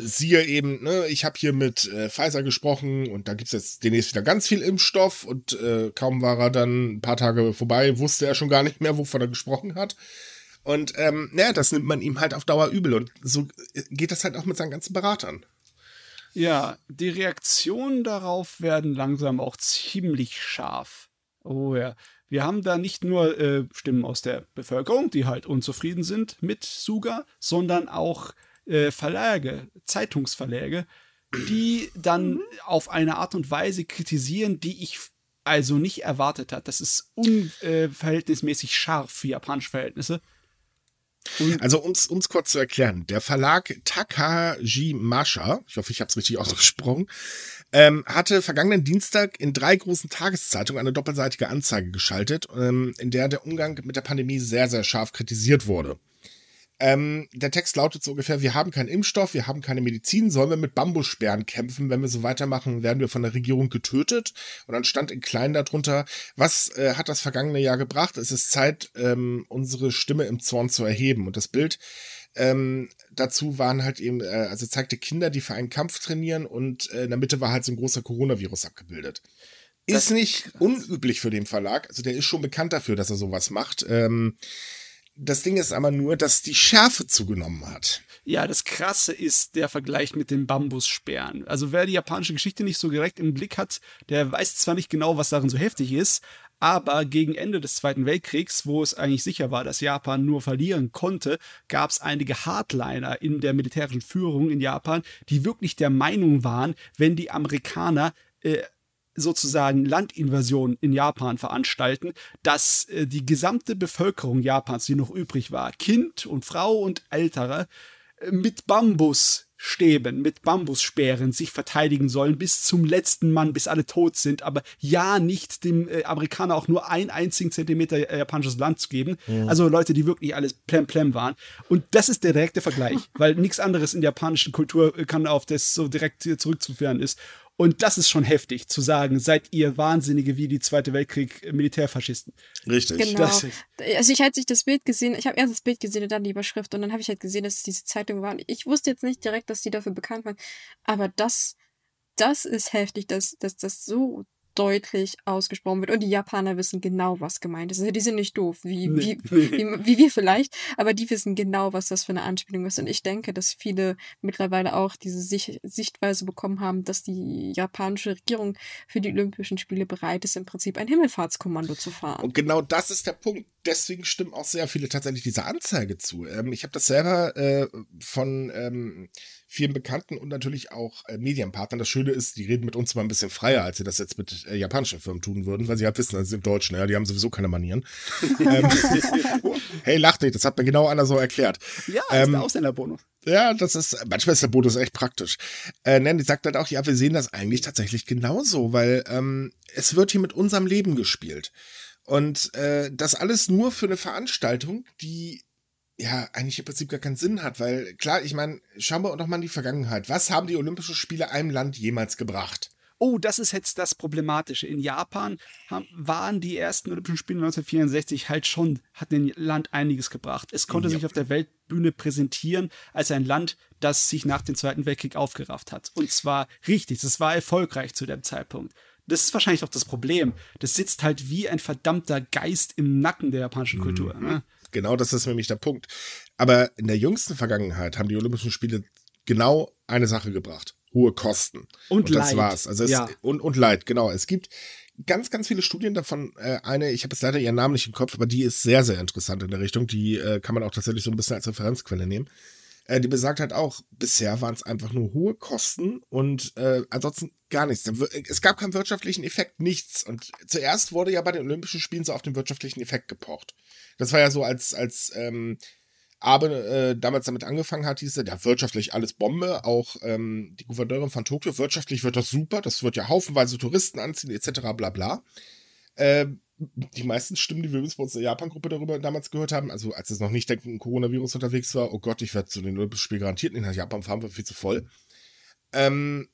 siehe eben, ne, ich habe hier mit äh, Pfizer gesprochen und da gibt's jetzt demnächst wieder ganz viel Impfstoff und äh, kaum war er dann ein paar Tage vorbei, wusste er schon gar nicht mehr, wovon er gesprochen hat. Und ähm, naja, das nimmt man ihm halt auf Dauer übel und so geht das halt auch mit seinen ganzen Beratern. Ja, die Reaktionen darauf werden langsam auch ziemlich scharf. Oh ja. Wir haben da nicht nur äh, Stimmen aus der Bevölkerung, die halt unzufrieden sind mit Suga, sondern auch äh, Verlage, Zeitungsverläge, die dann mhm. auf eine Art und Weise kritisieren, die ich also nicht erwartet hat. Das ist unverhältnismäßig scharf für japanische Verhältnisse. Also um es kurz zu erklären, der Verlag Takaji Masha, ich hoffe, ich habe es richtig ausgesprochen, ähm, hatte vergangenen Dienstag in drei großen Tageszeitungen eine doppelseitige Anzeige geschaltet, ähm, in der der Umgang mit der Pandemie sehr, sehr scharf kritisiert wurde. Ähm, der Text lautet so ungefähr, wir haben keinen Impfstoff, wir haben keine Medizin, sollen wir mit Bambussperren kämpfen? Wenn wir so weitermachen, werden wir von der Regierung getötet. Und dann stand in klein darunter, was äh, hat das vergangene Jahr gebracht? Es ist Zeit, ähm, unsere Stimme im Zorn zu erheben. Und das Bild ähm, dazu waren halt eben, äh, also zeigte Kinder, die für einen Kampf trainieren und äh, in der Mitte war halt so ein großer Coronavirus abgebildet. Ist nicht unüblich für den Verlag. Also der ist schon bekannt dafür, dass er sowas macht. Ähm, das Ding ist aber nur, dass die Schärfe zugenommen hat. Ja, das Krasse ist der Vergleich mit den Bambussperren. Also wer die japanische Geschichte nicht so direkt im Blick hat, der weiß zwar nicht genau, was darin so heftig ist, aber gegen Ende des Zweiten Weltkriegs, wo es eigentlich sicher war, dass Japan nur verlieren konnte, gab es einige Hardliner in der militärischen Führung in Japan, die wirklich der Meinung waren, wenn die Amerikaner äh, sozusagen Landinvasion in Japan veranstalten, dass äh, die gesamte Bevölkerung Japans, die noch übrig war, Kind und Frau und Ältere, äh, mit Bambusstäben, mit Bambussperren sich verteidigen sollen bis zum letzten Mann, bis alle tot sind, aber ja nicht dem äh, Amerikaner auch nur einen einzigen Zentimeter äh, japanisches Land zu geben. Mhm. Also Leute, die wirklich alles plem plem waren. Und das ist der direkte Vergleich, weil nichts anderes in der japanischen Kultur äh, kann auf das so direkt zurückzuführen ist. Und das ist schon heftig, zu sagen, seid ihr Wahnsinnige wie die Zweite Weltkrieg Militärfaschisten. Richtig. Genau. Das also ich hatte sich das Bild gesehen, ich habe erst das Bild gesehen und dann die Überschrift und dann habe ich halt gesehen, dass es diese Zeitung war. Ich wusste jetzt nicht direkt, dass die dafür bekannt waren, aber das, das ist heftig, dass, dass das so deutlich ausgesprochen wird. Und die Japaner wissen genau, was gemeint ist. Also die sind nicht doof, wie, nee. wie, wie, wie, wir vielleicht, aber die wissen genau, was das für eine Anspielung ist. Und ich denke, dass viele mittlerweile auch diese Sicht, Sichtweise bekommen haben, dass die japanische Regierung für die Olympischen Spiele bereit ist, im Prinzip ein Himmelfahrtskommando zu fahren. Und genau das ist der Punkt. Deswegen stimmen auch sehr viele tatsächlich dieser Anzeige zu. Ähm, ich habe das selber äh, von ähm, vielen Bekannten und natürlich auch äh, Medienpartnern. Das Schöne ist, die reden mit uns mal ein bisschen freier, als sie das jetzt mit äh, japanischen Firmen tun würden, weil sie halt wissen, das sind Deutschen, ja, die haben sowieso keine Manieren. ähm, hey, lach nicht, das hat mir genau einer so erklärt. Ja, das ähm, ist der Ausländerbonus. Ja, das ist, manchmal ist der Bonus echt praktisch. Äh, nein, die sagt halt auch, ja, wir sehen das eigentlich tatsächlich genauso, weil ähm, es wird hier mit unserem Leben gespielt. Und äh, das alles nur für eine Veranstaltung, die ja eigentlich im Prinzip gar keinen Sinn hat, weil klar, ich meine, schauen wir doch mal in die Vergangenheit. Was haben die Olympischen Spiele einem Land jemals gebracht? Oh, das ist jetzt das Problematische. In Japan haben, waren die ersten Olympischen Spiele 1964 halt schon, hat dem Land einiges gebracht. Es konnte ja. sich auf der Weltbühne präsentieren als ein Land, das sich nach dem Zweiten Weltkrieg aufgerafft hat. Und zwar richtig, das war erfolgreich zu dem Zeitpunkt. Das ist wahrscheinlich auch das Problem. Das sitzt halt wie ein verdammter Geist im Nacken der japanischen Kultur. Mhm. Ne? Genau, das ist nämlich der Punkt. Aber in der jüngsten Vergangenheit haben die Olympischen Spiele genau eine Sache gebracht. Hohe Kosten. Und, und das Leid. war's. Also es, ja. und, und Leid, genau. Es gibt ganz, ganz viele Studien davon. Äh, eine, ich habe jetzt leider ihren Namen nicht im Kopf, aber die ist sehr, sehr interessant in der Richtung. Die äh, kann man auch tatsächlich so ein bisschen als Referenzquelle nehmen. Äh, die besagt halt auch, bisher waren es einfach nur hohe Kosten und äh, ansonsten gar nichts. Es gab keinen wirtschaftlichen Effekt, nichts. Und zuerst wurde ja bei den Olympischen Spielen so auf den wirtschaftlichen Effekt gepocht. Das war ja so, als, als ähm, Abe äh, damals damit angefangen hat, hieß er, ja, wirtschaftlich alles Bombe. Auch ähm, die Gouverneurin von Tokio, wirtschaftlich wird das super, das wird ja haufenweise Touristen anziehen, etc. bla bla. Äh, die meisten Stimmen, die wir übrigens bei uns in der Japan-Gruppe darüber damals gehört haben, also als es noch nicht denken, Coronavirus unterwegs war, oh Gott, ich werde zu den Olympischen Spielen garantiert nicht nach Japan fahren, wird viel zu voll. Ähm,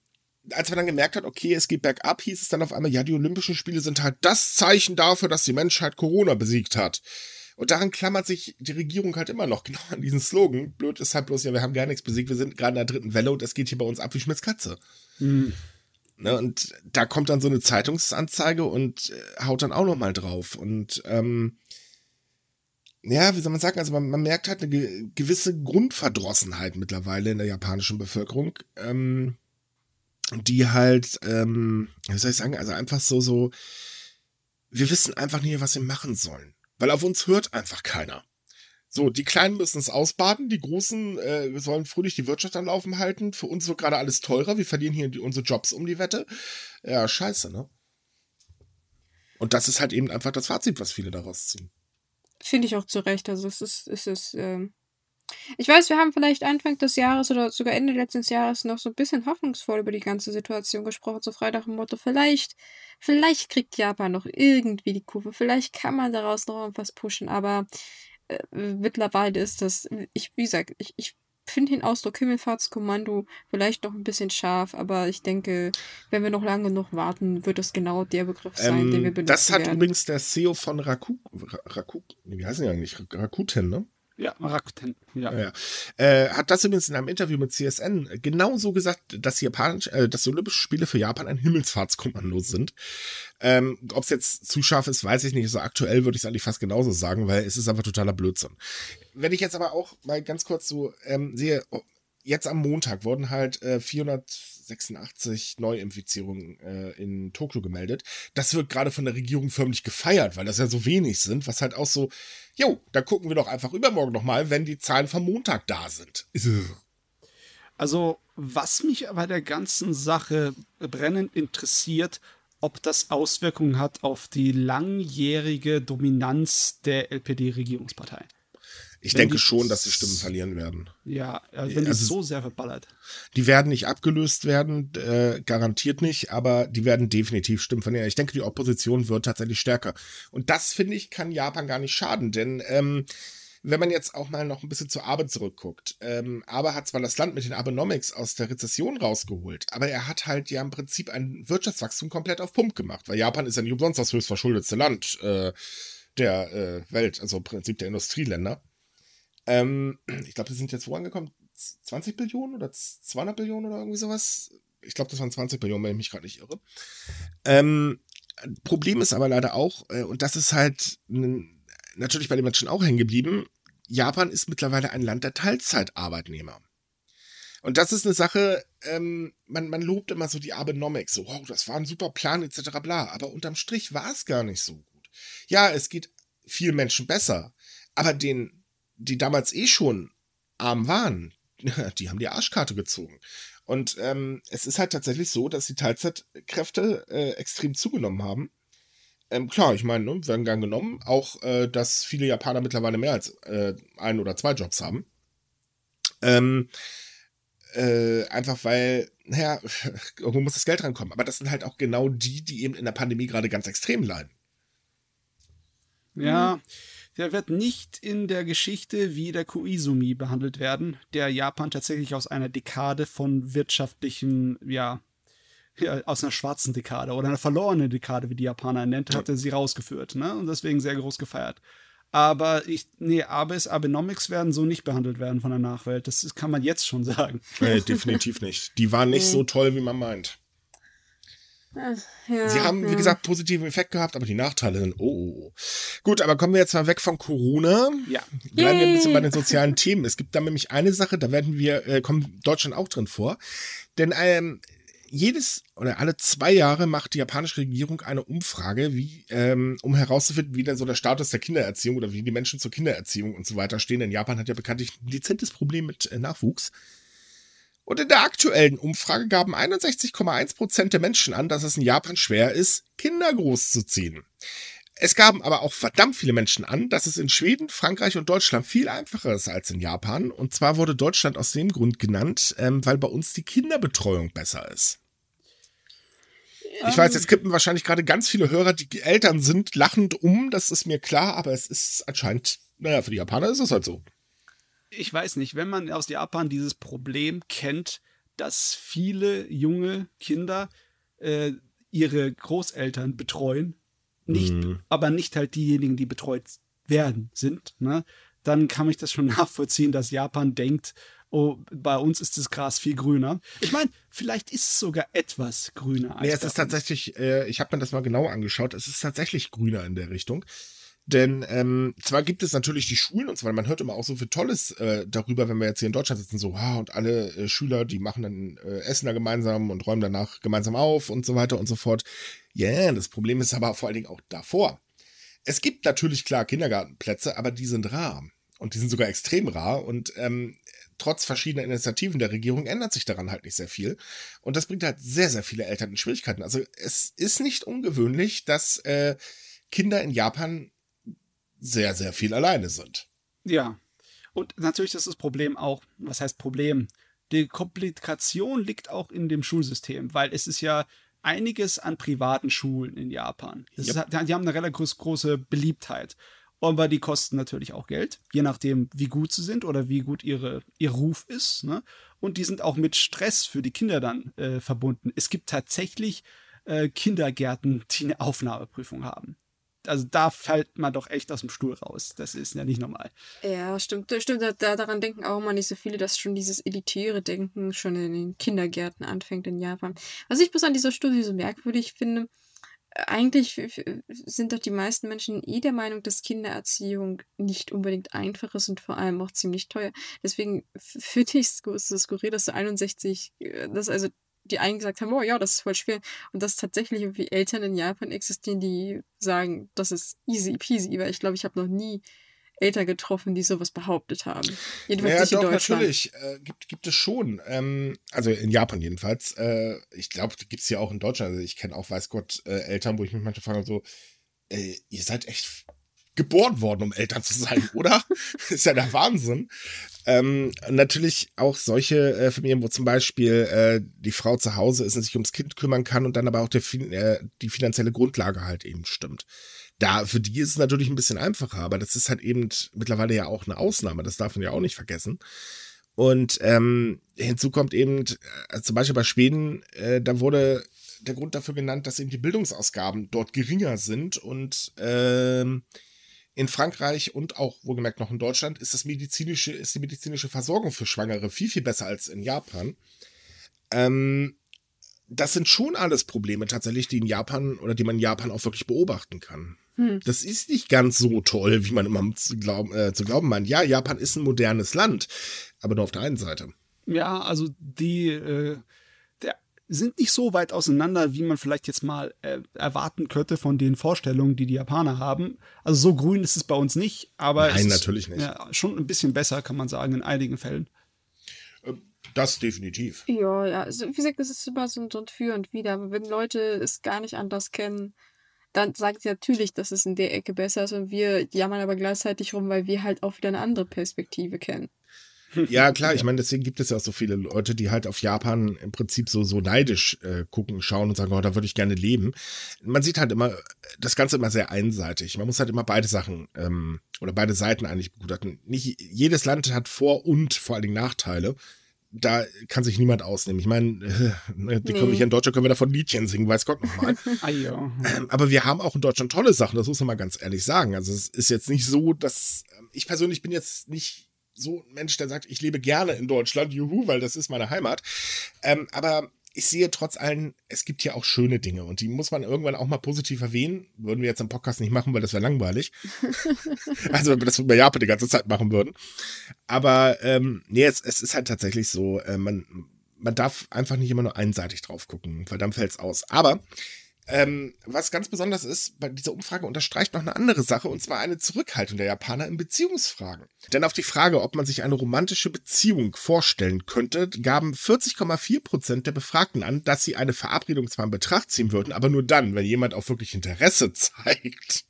als man dann gemerkt hat, okay, es geht bergab, hieß es dann auf einmal, ja, die Olympischen Spiele sind halt das Zeichen dafür, dass die Menschheit Corona besiegt hat. Und daran klammert sich die Regierung halt immer noch genau an diesen Slogan. Blöd ist halt bloß, ja, wir haben gar nichts besiegt, wir sind gerade in der dritten Welle und es geht hier bei uns ab wie Schmitz Katze. Mhm. Ne, und da kommt dann so eine Zeitungsanzeige und äh, haut dann auch noch mal drauf. Und ähm, ja, wie soll man sagen, also man, man merkt halt eine ge gewisse Grundverdrossenheit mittlerweile in der japanischen Bevölkerung, ähm, die halt, ähm, wie soll ich sagen, also einfach so, so, wir wissen einfach nicht, was wir machen sollen. Weil auf uns hört einfach keiner. So, die Kleinen müssen es ausbaden, die Großen äh, sollen fröhlich die Wirtschaft am Laufen halten. Für uns wird gerade alles teurer, wir verlieren hier die, unsere Jobs um die Wette. Ja, scheiße, ne? Und das ist halt eben einfach das Fazit, was viele daraus ziehen. Finde ich auch zu Recht. Also es ist, es ist, äh, Ich weiß, wir haben vielleicht Anfang des Jahres oder sogar Ende letzten Jahres noch so ein bisschen hoffnungsvoll über die ganze Situation gesprochen, so frei nach dem Motto, vielleicht, vielleicht kriegt Japan noch irgendwie die Kurve, vielleicht kann man daraus noch irgendwas pushen, aber äh, mittlerweile ist das, ich, wie gesagt, ich, ich finde den Ausdruck Himmelfahrtskommando vielleicht noch ein bisschen scharf, aber ich denke, wenn wir noch lange genug warten, wird das genau der Begriff sein, ähm, den wir benutzen Das hat werden. übrigens der CEO von Raku, Raku, wie heißen die eigentlich? Rakuten, ne? Ja, Rakuten, ja. ja. Äh, hat das übrigens in einem Interview mit CSN genauso gesagt, dass, Japanisch, äh, dass die Olympischen Spiele für Japan ein Himmelsfahrtskommando sind. Ähm, Ob es jetzt zu scharf ist, weiß ich nicht. So aktuell würde ich es eigentlich fast genauso sagen, weil es ist einfach totaler Blödsinn. Wenn ich jetzt aber auch mal ganz kurz so ähm, sehe, oh, jetzt am Montag wurden halt äh, 486 Neuinfizierungen äh, in Tokio gemeldet. Das wird gerade von der Regierung förmlich gefeiert, weil das ja so wenig sind, was halt auch so, jo, da gucken wir doch einfach übermorgen nochmal, wenn die Zahlen vom Montag da sind. Also, was mich bei der ganzen Sache brennend interessiert, ob das Auswirkungen hat auf die langjährige Dominanz der LPD-Regierungspartei. Ich denke schon, dass die Stimmen verlieren werden. Ja, also wenn die also, so sehr verballert. Die werden nicht abgelöst werden, äh, garantiert nicht, aber die werden definitiv Stimmen verlieren. Ich denke, die Opposition wird tatsächlich stärker. Und das, finde ich, kann Japan gar nicht schaden, denn ähm, wenn man jetzt auch mal noch ein bisschen zur Arbeit zurückguckt, ähm, aber hat zwar das Land mit den Abenomics aus der Rezession rausgeholt, aber er hat halt ja im Prinzip ein Wirtschaftswachstum komplett auf Pump gemacht, weil Japan ist ja nicht umsonst das höchst verschuldetste Land äh, der äh, Welt, also im Prinzip der Industrieländer. Ähm, ich glaube, wir sind jetzt wo angekommen? 20 Billionen oder 200 Billionen oder irgendwie sowas? Ich glaube, das waren 20 Billionen, wenn ich mich gerade nicht irre. Ähm, Problem ist aber leider auch, äh, und das ist halt natürlich bei den Menschen auch hängen geblieben, Japan ist mittlerweile ein Land der Teilzeitarbeitnehmer. Und das ist eine Sache, ähm, man, man lobt immer so die Abenomics, so, wow, das war ein super Plan, etc. bla. Aber unterm Strich war es gar nicht so gut. Ja, es geht vielen Menschen besser, aber den die damals eh schon arm waren, die haben die Arschkarte gezogen. Und ähm, es ist halt tatsächlich so, dass die Teilzeitkräfte äh, extrem zugenommen haben. Ähm, klar, ich meine, ne, werden gern genommen. Auch, äh, dass viele Japaner mittlerweile mehr als äh, ein oder zwei Jobs haben. Ähm, äh, einfach weil, naja, irgendwo muss das Geld rankommen. Aber das sind halt auch genau die, die eben in der Pandemie gerade ganz extrem leiden. Ja, mhm der wird nicht in der Geschichte wie der Koizumi behandelt werden, der Japan tatsächlich aus einer Dekade von wirtschaftlichen, ja, ja, aus einer schwarzen Dekade oder einer verlorenen Dekade, wie die Japaner nennt, hatte sie rausgeführt, ne? Und deswegen sehr groß gefeiert. Aber ich, nee, Abes, Abenomics werden so nicht behandelt werden von der Nachwelt. Das ist, kann man jetzt schon sagen. Nee, definitiv nicht. Die waren nicht so toll, wie man meint. Ja, Sie haben, ja. wie gesagt, positiven Effekt gehabt, aber die Nachteile sind, oh, oh, oh. Gut, aber kommen wir jetzt mal weg von Corona. Ja. Bleiben Yay. wir ein bisschen bei den sozialen Themen. Es gibt da nämlich eine Sache, da werden wir, äh, kommen Deutschland auch drin vor. Denn ähm, jedes oder alle zwei Jahre macht die japanische Regierung eine Umfrage, wie, ähm, um herauszufinden, wie denn so der Status der Kindererziehung oder wie die Menschen zur Kindererziehung und so weiter stehen. Denn Japan hat ja bekanntlich ein dezentes Problem mit äh, Nachwuchs. Und in der aktuellen Umfrage gaben 61,1 Prozent der Menschen an, dass es in Japan schwer ist, Kinder großzuziehen. Es gaben aber auch verdammt viele Menschen an, dass es in Schweden, Frankreich und Deutschland viel einfacher ist als in Japan. Und zwar wurde Deutschland aus dem Grund genannt, ähm, weil bei uns die Kinderbetreuung besser ist. Ich weiß, jetzt kippen wahrscheinlich gerade ganz viele Hörer, die Eltern sind, lachend um, das ist mir klar, aber es ist anscheinend, naja, für die Japaner ist es halt so ich weiß nicht, wenn man aus Japan dieses Problem kennt, dass viele junge Kinder äh, ihre Großeltern betreuen, nicht, mhm. aber nicht halt diejenigen, die betreut werden, sind, ne? dann kann ich das schon nachvollziehen, dass Japan denkt, oh, bei uns ist das Gras viel grüner. Ich meine, vielleicht ist es sogar etwas grüner. Als nee, es ist tatsächlich, äh, ich habe mir das mal genau angeschaut, es ist tatsächlich grüner in der Richtung. Denn ähm, zwar gibt es natürlich die Schulen und zwar, man hört immer auch so viel Tolles äh, darüber, wenn wir jetzt hier in Deutschland sitzen, so, wow, und alle äh, Schüler, die machen dann äh, Essen da gemeinsam und räumen danach gemeinsam auf und so weiter und so fort. Ja, yeah, das Problem ist aber vor allen Dingen auch davor. Es gibt natürlich klar Kindergartenplätze, aber die sind rar. Und die sind sogar extrem rar. Und ähm, trotz verschiedener Initiativen der Regierung ändert sich daran halt nicht sehr viel. Und das bringt halt sehr, sehr viele Eltern in Schwierigkeiten. Also es ist nicht ungewöhnlich, dass äh, Kinder in Japan sehr, sehr viel alleine sind. Ja. Und natürlich ist das Problem auch, was heißt Problem? Die Komplikation liegt auch in dem Schulsystem, weil es ist ja einiges an privaten Schulen in Japan. Yep. Ist, die haben eine relativ große Beliebtheit. Aber die kosten natürlich auch Geld, je nachdem, wie gut sie sind oder wie gut ihre, ihr Ruf ist. Ne? Und die sind auch mit Stress für die Kinder dann äh, verbunden. Es gibt tatsächlich äh, Kindergärten, die eine Aufnahmeprüfung haben also da fällt man doch echt aus dem Stuhl raus. Das ist ja nicht normal. Ja, stimmt. Stimmt, da, daran denken auch immer nicht so viele, dass schon dieses elitäre Denken schon in den Kindergärten anfängt in Japan. Was ich bis an dieser Studie so merkwürdig finde, eigentlich sind doch die meisten Menschen eh der Meinung, dass Kindererziehung nicht unbedingt einfach ist und vor allem auch ziemlich teuer. Deswegen finde ich es so skurril, dass so 61, äh, dass also die einen gesagt haben, oh ja, das ist voll schwer. Und dass tatsächlich irgendwie Eltern in Japan existieren, die sagen, das ist easy peasy, weil ich glaube, ich habe noch nie Eltern getroffen, die sowas behauptet haben. Jedenfalls ja, nicht doch, in Deutschland. natürlich. Äh, gibt, gibt es schon. Ähm, also in Japan jedenfalls. Äh, ich glaube, gibt es ja auch in Deutschland. Also ich kenne auch, weiß Gott, äh, Eltern, wo ich mich manchmal frage, so, ihr seid echt geboren worden, um Eltern zu sein, oder? ist ja der Wahnsinn. Ähm, natürlich auch solche äh, Familien, wo zum Beispiel äh, die Frau zu Hause ist und sich ums Kind kümmern kann und dann aber auch der, äh, die finanzielle Grundlage halt eben stimmt. Da, für die ist es natürlich ein bisschen einfacher, aber das ist halt eben mittlerweile ja auch eine Ausnahme, das darf man ja auch nicht vergessen. Und ähm, hinzu kommt eben, äh, zum Beispiel bei Schweden, äh, da wurde der Grund dafür genannt, dass eben die Bildungsausgaben dort geringer sind und ähm, in Frankreich und auch wohlgemerkt noch in Deutschland ist das medizinische, ist die medizinische Versorgung für Schwangere viel, viel besser als in Japan. Ähm, das sind schon alles Probleme tatsächlich, die in Japan oder die man in Japan auch wirklich beobachten kann. Hm. Das ist nicht ganz so toll, wie man immer zu glauben, äh, zu glauben meint. Ja, Japan ist ein modernes Land, aber nur auf der einen Seite. Ja, also die, äh, sind nicht so weit auseinander, wie man vielleicht jetzt mal äh, erwarten könnte von den Vorstellungen, die die Japaner haben. Also so grün ist es bei uns nicht, aber Nein, es natürlich ist nicht. Ja, schon ein bisschen besser, kann man sagen, in einigen Fällen. Äh, das definitiv. Ja, ja. Also, wie gesagt, das ist immer so ein, so ein Für und Wider. Wenn Leute es gar nicht anders kennen, dann sagt sie natürlich, dass es in der Ecke besser ist und wir jammern aber gleichzeitig rum, weil wir halt auch wieder eine andere Perspektive kennen. Ja, klar, ich meine, deswegen gibt es ja auch so viele Leute, die halt auf Japan im Prinzip so, so neidisch äh, gucken, schauen und sagen, oh, da würde ich gerne leben. Man sieht halt immer das Ganze immer sehr einseitig. Man muss halt immer beide Sachen ähm, oder beide Seiten eigentlich begutachten. Nicht jedes Land hat Vor- und vor allen Dingen Nachteile. Da kann sich niemand ausnehmen. Ich meine, äh, die nee. können wir hier in Deutschland können wir davon Liedchen singen, weiß Gott nochmal. ah, ähm, aber wir haben auch in Deutschland tolle Sachen, das muss man mal ganz ehrlich sagen. Also es ist jetzt nicht so, dass ähm, ich persönlich bin jetzt nicht so ein Mensch, der sagt, ich lebe gerne in Deutschland, juhu, weil das ist meine Heimat. Ähm, aber ich sehe trotz allem, es gibt hier auch schöne Dinge und die muss man irgendwann auch mal positiv erwähnen. Würden wir jetzt im Podcast nicht machen, weil das wäre langweilig. also, wenn wir das über Japan die ganze Zeit machen würden. Aber ähm, nee, es, es ist halt tatsächlich so, äh, man, man darf einfach nicht immer nur einseitig drauf gucken, weil dann fällt es aus. Aber ähm, was ganz besonders ist, bei dieser Umfrage unterstreicht noch eine andere Sache, und zwar eine Zurückhaltung der Japaner in Beziehungsfragen. Denn auf die Frage, ob man sich eine romantische Beziehung vorstellen könnte, gaben 40,4 Prozent der Befragten an, dass sie eine Verabredung zwar in Betracht ziehen würden, aber nur dann, wenn jemand auch wirklich Interesse zeigt.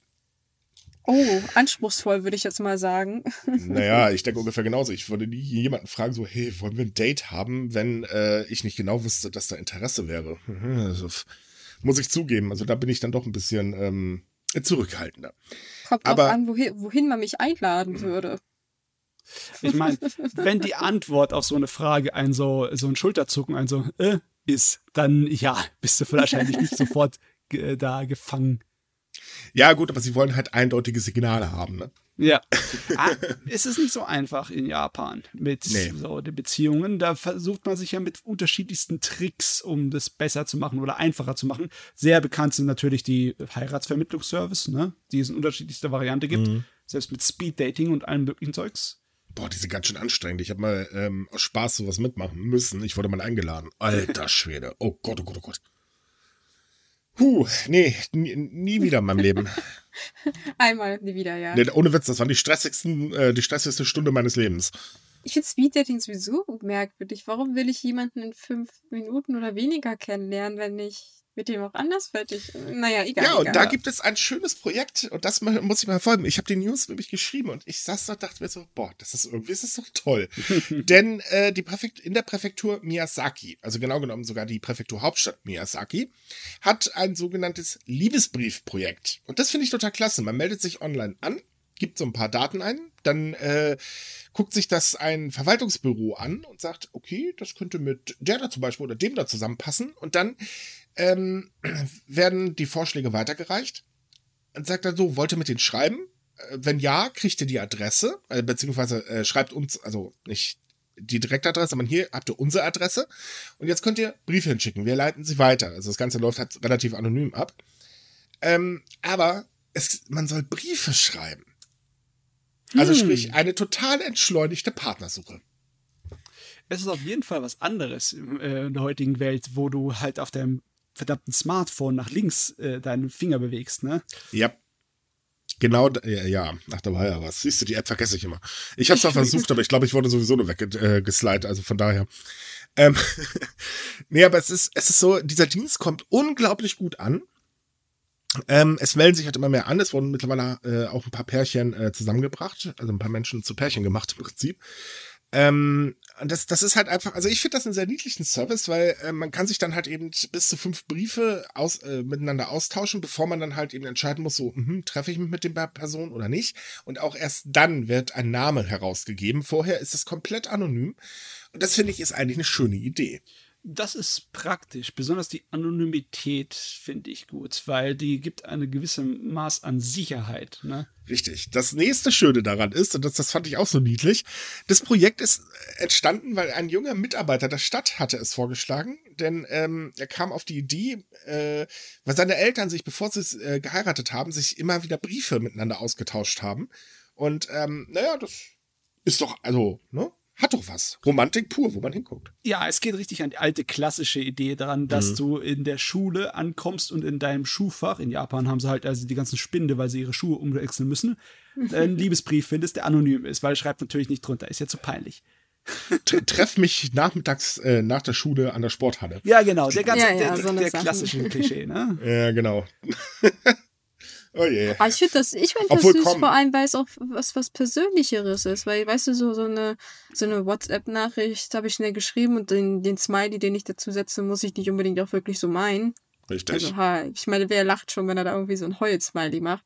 Oh, anspruchsvoll würde ich jetzt mal sagen. Naja, ich denke ungefähr genauso. Ich würde nie jemanden fragen, so, hey, wollen wir ein Date haben, wenn äh, ich nicht genau wüsste, dass da Interesse wäre. Also, muss ich zugeben. Also da bin ich dann doch ein bisschen ähm, zurückhaltender. Kommt Aber, auch an, wohin, wohin man mich einladen würde. Ich meine, wenn die Antwort auf so eine Frage ein so, so ein Schulterzucken, ein so äh, ist, dann ja, bist du wahrscheinlich nicht sofort äh, da gefangen. Ja, gut, aber sie wollen halt eindeutige Signale haben, ne? Ja. Ah, es ist nicht so einfach in Japan mit nee. so den Beziehungen. Da versucht man sich ja mit unterschiedlichsten Tricks, um das besser zu machen oder einfacher zu machen. Sehr bekannt sind natürlich die Heiratsvermittlungsservice, ne? die es in unterschiedlichster Variante gibt. Mhm. Selbst mit Speed Dating und allem möglichen Zeugs. Boah, die sind ganz schön anstrengend. Ich habe mal ähm, aus Spaß sowas mitmachen müssen. Ich wurde mal eingeladen. Alter Schwede. Oh Gott, oh Gott, oh Gott. Puh, nee, nie, nie wieder in meinem Leben. Einmal nie wieder, ja. Nee, ohne Witz, das war die stressigsten, äh, die stressigste Stunde meines Lebens. Ich finde Speeddating sowieso merkwürdig. Warum will ich jemanden in fünf Minuten oder weniger kennenlernen, wenn ich mit dem auch anders fertig. Naja, egal. Ja, und egal. da gibt es ein schönes Projekt und das muss ich mal folgen. Ich habe die News nämlich geschrieben und ich saß da und dachte mir so, boah, das ist irgendwie, das ist doch toll. Denn äh, die Präfekt, in der Präfektur Miyazaki, also genau genommen sogar die Präfektur Hauptstadt Miyazaki, hat ein sogenanntes Liebesbriefprojekt. Und das finde ich total klasse. Man meldet sich online an, gibt so ein paar Daten ein, dann äh, guckt sich das ein Verwaltungsbüro an und sagt, okay, das könnte mit der da zum Beispiel oder dem da zusammenpassen. Und dann ähm, werden die Vorschläge weitergereicht und sagt dann so, wollt ihr mit denen schreiben? Äh, wenn ja, kriegt ihr die Adresse, äh, beziehungsweise äh, schreibt uns, also nicht die Direktadresse, sondern hier habt ihr unsere Adresse und jetzt könnt ihr Briefe hinschicken. Wir leiten sie weiter. Also das Ganze läuft halt relativ anonym ab. Ähm, aber es, man soll Briefe schreiben. Also Hm. sprich, eine total entschleunigte Partnersuche. Es ist auf jeden Fall was anderes äh, in der heutigen Welt, wo du halt auf deinem verdammten Smartphone nach links äh, deinen Finger bewegst, ne? Ja. Genau, ja, ja, ach, da war ja was. Siehst du, die App vergesse ich immer. Ich habe es auch versucht, aber ich glaube, ich wurde sowieso nur weggeslidet, also von daher. Ähm, nee, aber es ist, es ist so, dieser Dienst kommt unglaublich gut an. Ähm, es melden sich halt immer mehr an. Es wurden mittlerweile äh, auch ein paar Pärchen äh, zusammengebracht, also ein paar Menschen zu Pärchen gemacht im Prinzip. Ähm, und das, das ist halt einfach, also ich finde das einen sehr niedlichen Service, weil äh, man kann sich dann halt eben bis zu fünf Briefe aus, äh, miteinander austauschen, bevor man dann halt eben entscheiden muss, so, mhm, treffe ich mich mit der Person oder nicht. Und auch erst dann wird ein Name herausgegeben. Vorher ist es komplett anonym. Und das finde ich ist eigentlich eine schöne Idee. Das ist praktisch. Besonders die Anonymität finde ich gut, weil die gibt eine gewisse Maß an Sicherheit. Ne? Richtig. Das nächste Schöne daran ist, und das, das fand ich auch so niedlich, das Projekt ist entstanden, weil ein junger Mitarbeiter der Stadt hatte es vorgeschlagen, denn ähm, er kam auf die Idee, äh, weil seine Eltern sich, bevor sie äh, geheiratet haben, sich immer wieder Briefe miteinander ausgetauscht haben. Und ähm, naja, das ist doch, also, ne? Hat doch was. Romantik pur, wo man hinguckt. Ja, es geht richtig an die alte klassische Idee daran, dass Mhm. du in der Schule ankommst und in deinem Schuhfach, in Japan haben sie halt also die ganzen Spinde, weil sie ihre Schuhe umwechseln müssen, einen Liebesbrief findest, der anonym ist, weil er schreibt natürlich nicht drunter, ist ja zu peinlich. Treff mich nachmittags äh, nach der Schule an der Sporthalle. Ja, genau, der ganze, Ja, ja, der, so der Sachen. klassische Klischee, ne? Ja, genau. oh je. Aber ich finde das, ich finde das süß, komm. vor allem, weil es auch was, was Persönlicheres ist. Weil, weißt du, so, so eine, so eine WhatsApp-Nachricht habe ich schnell geschrieben und den, den Smiley, den ich dazu setze, muss ich nicht unbedingt auch wirklich so meinen. Richtig. Also, ich meine, wer lacht schon, wenn er da irgendwie so ein Heul-Smiley macht.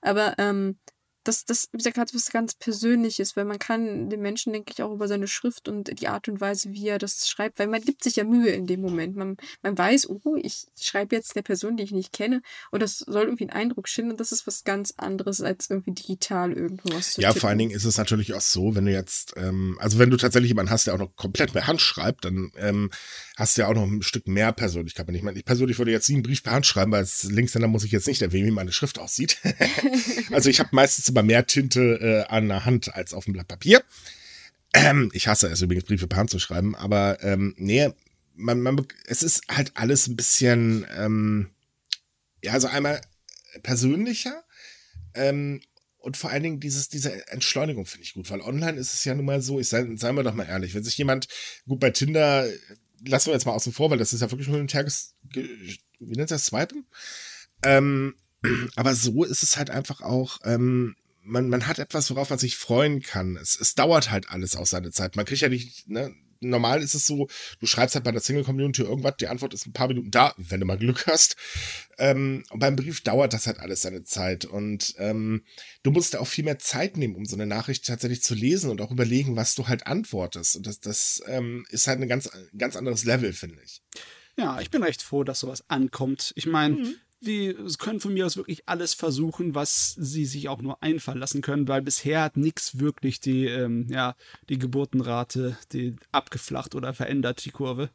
Aber, ähm, das, das, wie gesagt, hat was ganz Persönliches, weil man kann den Menschen, denke ich, auch über seine Schrift und die Art und Weise, wie er das schreibt, weil man gibt sich ja Mühe in dem Moment. Man, man weiß, oh, ich schreibe jetzt der Person, die ich nicht kenne, und das soll irgendwie einen Eindruck schinden, und das ist was ganz anderes, als irgendwie digital irgendwo was zu Ja, tippen. vor allen Dingen ist es natürlich auch so, wenn du jetzt, ähm, also wenn du tatsächlich jemanden hast, der auch noch komplett per Hand schreibt, dann ähm, hast du ja auch noch ein Stück mehr Persönlichkeit. Und ich meine, ich persönlich würde jetzt nie einen Brief per Hand schreiben, weil als Linkshänder muss ich jetzt nicht erwähnen, wie meine Schrift aussieht. also ich habe meistens immer mehr Tinte äh, an der Hand als auf dem Blatt Papier. Ähm, ich hasse es übrigens, Briefe per Hand zu schreiben, aber ähm, nee, man, man, es ist halt alles ein bisschen, ähm, ja, also einmal persönlicher, ähm, und vor allen Dingen dieses, diese Entschleunigung finde ich gut, weil online ist es ja nun mal so, ich sei, seien wir doch mal ehrlich, wenn sich jemand, gut bei Tinder, lassen wir jetzt mal außen vor, weil das ist ja wirklich nur ein Tages, wie nennt das, Swipen? Ähm, aber so ist es halt einfach auch, ähm, man, man hat etwas, worauf man sich freuen kann. Es, es dauert halt alles auch seine Zeit. Man kriegt ja nicht, ne, normal ist es so, du schreibst halt bei der Single-Community irgendwas, die Antwort ist ein paar Minuten da, wenn du mal Glück hast. Ähm, und beim Brief dauert das halt alles seine Zeit. Und ähm, du musst da auch viel mehr Zeit nehmen, um so eine Nachricht tatsächlich zu lesen und auch überlegen, was du halt antwortest. Und das, das ähm, ist halt ein ganz, ganz anderes Level, finde ich. Ja, ich bin recht froh, dass sowas ankommt. Ich meine, Mhm. Die können von mir aus wirklich alles versuchen, was sie sich auch nur einfallen lassen können, weil bisher hat nichts wirklich die, ähm, ja, die Geburtenrate die abgeflacht oder verändert, die Kurve.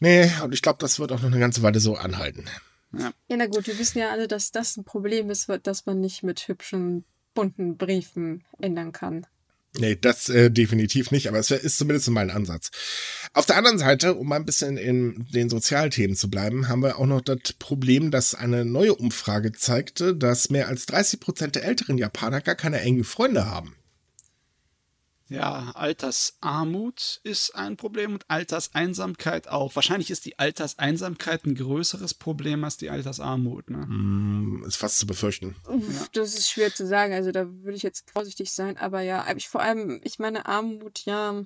Nee, und ich glaube, das wird auch noch eine ganze Weile so anhalten. Ja, na gut, wir wissen ja alle, dass das ein Problem ist, das man nicht mit hübschen, bunten Briefen ändern kann. Nee, das äh, definitiv nicht, aber es ist zumindest mal ein Ansatz. Auf der anderen Seite, um mal ein bisschen in den Sozialthemen zu bleiben, haben wir auch noch das Problem, dass eine neue Umfrage zeigte, dass mehr als 30 Prozent der älteren Japaner gar keine engen Freunde haben. Ja, Altersarmut ist ein Problem und Alterseinsamkeit auch. Wahrscheinlich ist die Alterseinsamkeit ein größeres Problem als die Altersarmut. Ne? Mm, ist fast zu befürchten. Das ist schwer zu sagen. Also da würde ich jetzt vorsichtig sein. Aber ja, ich vor allem, ich meine Armut, ja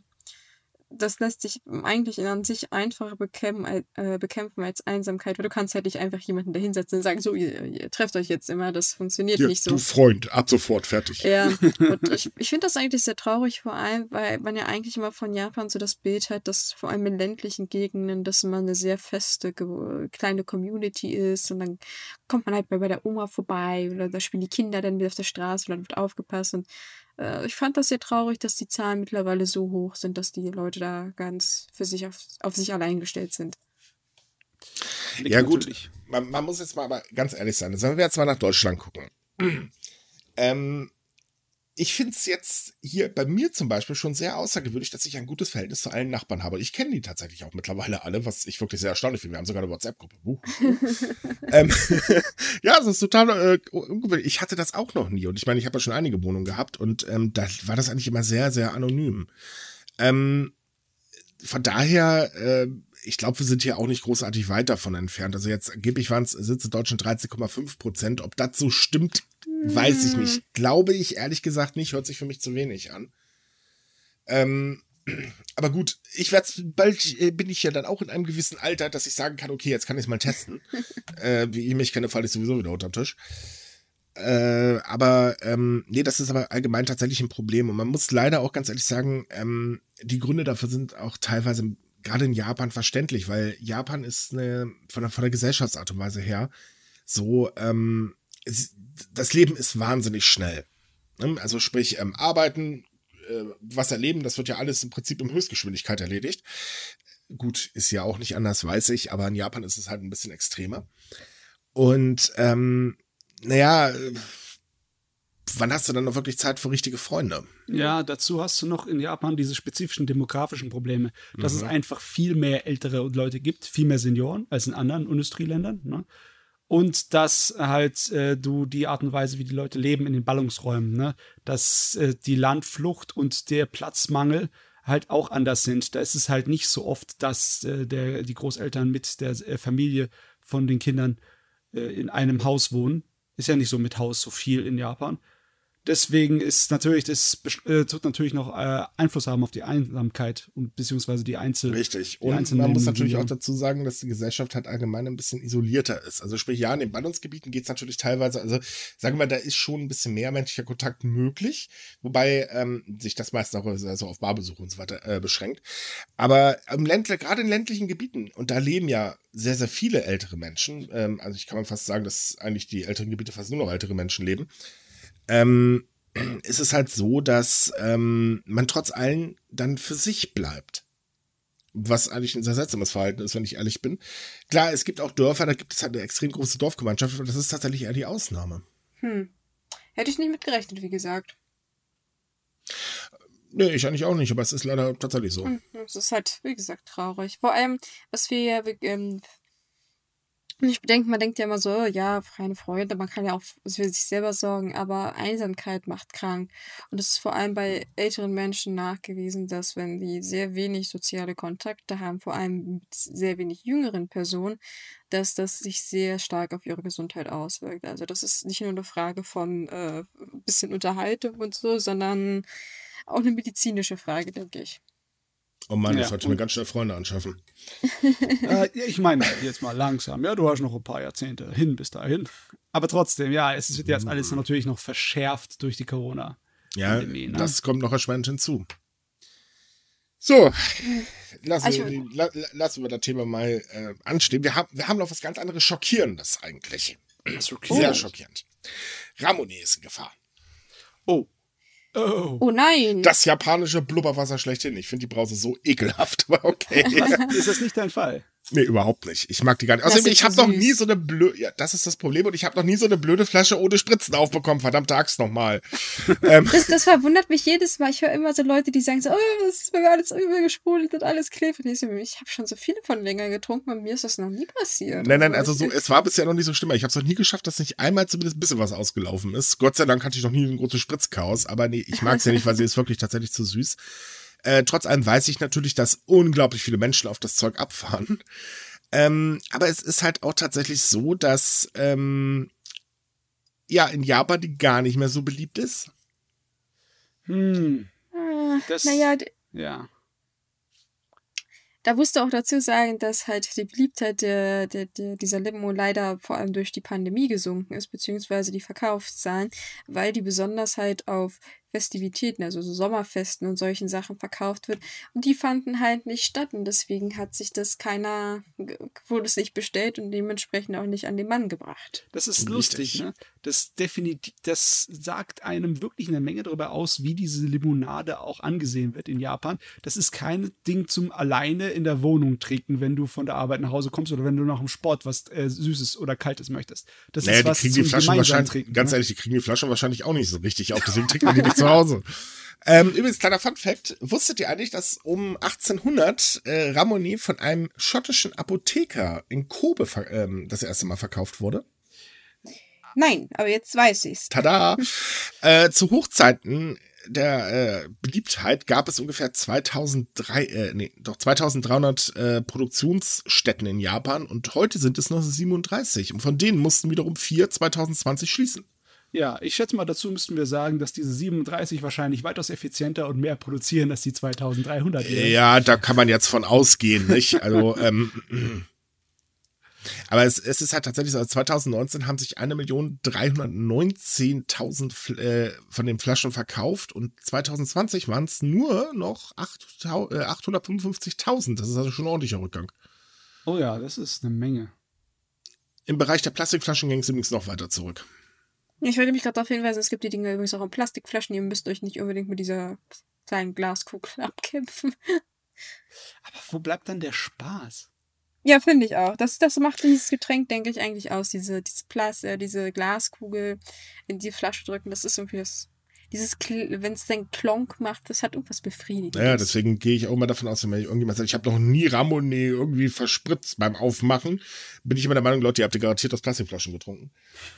das lässt sich eigentlich an sich einfacher bekämpfen, äh, bekämpfen als Einsamkeit, weil du kannst halt nicht einfach jemanden da hinsetzen und sagen, so, ihr, ihr trefft euch jetzt immer, das funktioniert ja, nicht so. Du Freund, ab sofort, fertig. Ja, und ich, ich finde das eigentlich sehr traurig, vor allem, weil man ja eigentlich immer von Japan so das Bild hat, dass vor allem in ländlichen Gegenden, dass man eine sehr feste, kleine Community ist und dann kommt man halt bei, bei der Oma vorbei oder da spielen die Kinder dann wieder auf der Straße und dann wird aufgepasst und ich fand das sehr traurig, dass die Zahlen mittlerweile so hoch sind, dass die Leute da ganz für sich auf, auf sich allein gestellt sind. Ja, gut, man, man, muss jetzt mal aber ganz ehrlich sein. Sollen wir jetzt mal nach Deutschland gucken? ähm, ich finde es jetzt hier bei mir zum Beispiel schon sehr außergewöhnlich, dass ich ein gutes Verhältnis zu allen Nachbarn habe. Ich kenne die tatsächlich auch mittlerweile alle, was ich wirklich sehr erstaunlich finde. Wir haben sogar eine WhatsApp-Gruppe. Uh. ähm, ja, das ist total äh, ungewöhnlich. Ich hatte das auch noch nie. Und ich meine, ich habe ja schon einige Wohnungen gehabt und ähm, da war das eigentlich immer sehr, sehr anonym. Ähm, von daher, äh, ich glaube, wir sind hier auch nicht großartig weit davon entfernt. Also jetzt angeblich waren es Sitze Deutschen 13,5 Prozent. Ob das so stimmt, Weiß ich nicht. Glaube ich ehrlich gesagt nicht. Hört sich für mich zu wenig an. Ähm, aber gut, ich werde bald äh, bin ich ja dann auch in einem gewissen Alter, dass ich sagen kann, okay, jetzt kann ich es mal testen. äh, wie ich mich kenne, falle ich sowieso wieder unterm Tisch. Äh, aber ähm, nee, das ist aber allgemein tatsächlich ein Problem. Und man muss leider auch ganz ehrlich sagen, ähm, die Gründe dafür sind auch teilweise gerade in Japan verständlich, weil Japan ist eine, von der, von der Gesellschaftsart und Weise her so, ähm, das Leben ist wahnsinnig schnell. Ne? Also sprich, ähm, arbeiten, äh, was erleben, das wird ja alles im Prinzip in Höchstgeschwindigkeit erledigt. Gut, ist ja auch nicht anders, weiß ich, aber in Japan ist es halt ein bisschen extremer. Und ähm, naja, wann hast du dann noch wirklich Zeit für richtige Freunde? Ja, dazu hast du noch in Japan diese spezifischen demografischen Probleme, dass mhm. es einfach viel mehr ältere Leute gibt, viel mehr Senioren als in anderen Industrieländern. Ne? Und dass halt äh, du die Art und Weise, wie die Leute leben in den Ballungsräumen, ne, dass äh, die Landflucht und der Platzmangel halt auch anders sind. Da ist es halt nicht so oft, dass äh, der, die Großeltern mit der äh, Familie von den Kindern äh, in einem Haus wohnen. Ist ja nicht so mit Haus so viel in Japan deswegen ist natürlich, das äh, tut natürlich noch äh, Einfluss haben auf die Einsamkeit und beziehungsweise die Einzel. Richtig. Und Einzelnen man muss natürlich auch dazu sagen, dass die Gesellschaft halt allgemein ein bisschen isolierter ist. Also sprich, ja, in den Ballungsgebieten geht es natürlich teilweise, also sagen wir mal, da ist schon ein bisschen mehr menschlicher Kontakt möglich, wobei ähm, sich das meistens auch also auf Barbesuche und so weiter äh, beschränkt. Aber im Ländler, gerade in ländlichen Gebieten, und da leben ja sehr, sehr viele ältere Menschen, ähm, also ich kann man fast sagen, dass eigentlich die älteren Gebiete fast nur noch ältere Menschen leben ähm, ist es halt so, dass ähm, man trotz allem dann für sich bleibt. Was eigentlich ein sehr seltsames Verhalten ist, wenn ich ehrlich bin. Klar, es gibt auch Dörfer, da gibt es halt eine extrem große Dorfgemeinschaft, aber das ist tatsächlich eher die Ausnahme. Hm. Hätte ich nicht mitgerechnet, wie gesagt. Nee, ich eigentlich auch nicht, aber es ist leider tatsächlich so. Hm, es ist halt, wie gesagt, traurig. Vor allem, was wir ja ähm, und ich bedenke, man denkt ja immer so, ja, freie Freunde, man kann ja auch für sich selber sorgen, aber Einsamkeit macht krank. Und es ist vor allem bei älteren Menschen nachgewiesen, dass wenn die sehr wenig soziale Kontakte haben, vor allem mit sehr wenig jüngeren Personen, dass das sich sehr stark auf ihre Gesundheit auswirkt. Also das ist nicht nur eine Frage von äh, bisschen Unterhaltung und so, sondern auch eine medizinische Frage, denke ich. Oh Mann, ja, das sollte mir ganz schnell Freunde anschaffen. äh, ich meine, jetzt mal langsam. Ja, du hast noch ein paar Jahrzehnte hin bis dahin. Aber trotzdem, ja, es wird jetzt alles natürlich noch verschärft durch die Corona. Ja, ne? das kommt noch erschwerend hinzu. So, lassen, also, wir, la, lassen wir das Thema mal äh, anstehen. Wir haben, wir haben noch was ganz anderes Schockierendes eigentlich. Sehr schockierend. Ramoni ist in Gefahr. Oh. Oh. oh nein. Das japanische Blubberwasser schlechthin. Ich finde die Brause so ekelhaft, aber okay. ist das nicht dein Fall? Nee, überhaupt nicht. Ich mag die gar nicht. Außerdem, ich habe noch nie so eine blöde, ja, das ist das Problem, und ich habe noch nie so eine blöde Flasche ohne Spritzen aufbekommen. Verdammte Axt nochmal. ähm. das, das verwundert mich jedes Mal. Ich höre immer so Leute, die sagen so, oh, das ist mir alles übergesprudelt und alles klebt. Und ich, so, ich habe schon so viele von länger getrunken und mir ist das noch nie passiert. Nein, nein, also so, es war bisher noch nicht so schlimm. Ich habe es noch nie geschafft, dass nicht einmal zumindest ein bisschen was ausgelaufen ist. Gott sei Dank hatte ich noch nie ein großes Spritzchaos, aber nee, ich mag es ja nicht, weil sie ist wirklich tatsächlich zu süß. Äh, trotz allem weiß ich natürlich, dass unglaublich viele Menschen auf das Zeug abfahren. Ähm, aber es ist halt auch tatsächlich so, dass ähm, ja in Japan die gar nicht mehr so beliebt ist. Hm. Ah, das, naja, ja. Da musst du auch dazu sagen, dass halt die Beliebtheit der, der, der, dieser Limo leider vor allem durch die Pandemie gesunken ist, beziehungsweise die Verkaufszahlen, weil die besonders halt auf Festivitäten, also so Sommerfesten und solchen Sachen verkauft wird. Und die fanden halt nicht statt und deswegen hat sich das keiner, wurde es nicht bestellt und dementsprechend auch nicht an den Mann gebracht. Das ist lustig, ne? Das definitiv, das sagt einem wirklich eine Menge darüber aus, wie diese Limonade auch angesehen wird in Japan. Das ist kein Ding zum alleine in der Wohnung trinken, wenn du von der Arbeit nach Hause kommst oder wenn du nach dem Sport was äh, Süßes oder Kaltes möchtest. Das naja, ist was die kriegen die Flaschen wahrscheinlich, trinken, ganz ne? ehrlich, die kriegen die Flaschen wahrscheinlich auch nicht so richtig auf, deswegen trinken die nicht zu Hause. Ähm, übrigens, kleiner Fun Fact. Wusstet ihr eigentlich, dass um 1800 äh, Ramoni von einem schottischen Apotheker in Kobe ähm, das erste Mal verkauft wurde? Nein, aber jetzt weiß ich's. Tada! äh, zu Hochzeiten der äh, Beliebtheit gab es ungefähr 2003, äh, nee, doch 2300 äh, Produktionsstätten in Japan und heute sind es noch 37 und von denen mussten wiederum vier 2020 schließen. Ja, ich schätze mal, dazu müssten wir sagen, dass diese 37 wahrscheinlich weitaus effizienter und mehr produzieren als die 2300. Wären. Ja, da kann man jetzt von ausgehen, nicht? Also, ähm, aber es, es ist halt tatsächlich so, also 2019 haben sich 1.319.000 äh, von den Flaschen verkauft und 2020 waren es nur noch 855.000. Äh, das ist also schon ein ordentlicher Rückgang. Oh ja, das ist eine Menge. Im Bereich der Plastikflaschen ging es übrigens noch weiter zurück. Ich wollte mich gerade darauf hinweisen, es gibt die Dinge übrigens auch in Plastikflaschen. Ihr müsst euch nicht unbedingt mit dieser kleinen Glaskugel abkämpfen. Aber wo bleibt dann der Spaß? Ja, finde ich auch. Das, das macht dieses Getränk, denke ich, eigentlich aus. Diese, diese, Plas äh, diese Glaskugel in die Flasche drücken, das ist irgendwie das dieses, wenn es dann Klonk macht, das hat irgendwas Befriedigendes. Ja, deswegen gehe ich auch immer davon aus, wenn irgendjemand sagt, ich habe noch nie Ramonee irgendwie verspritzt beim Aufmachen, bin ich immer der Meinung, Leute, ihr habt ihr garantiert aus Plastikflaschen getrunken.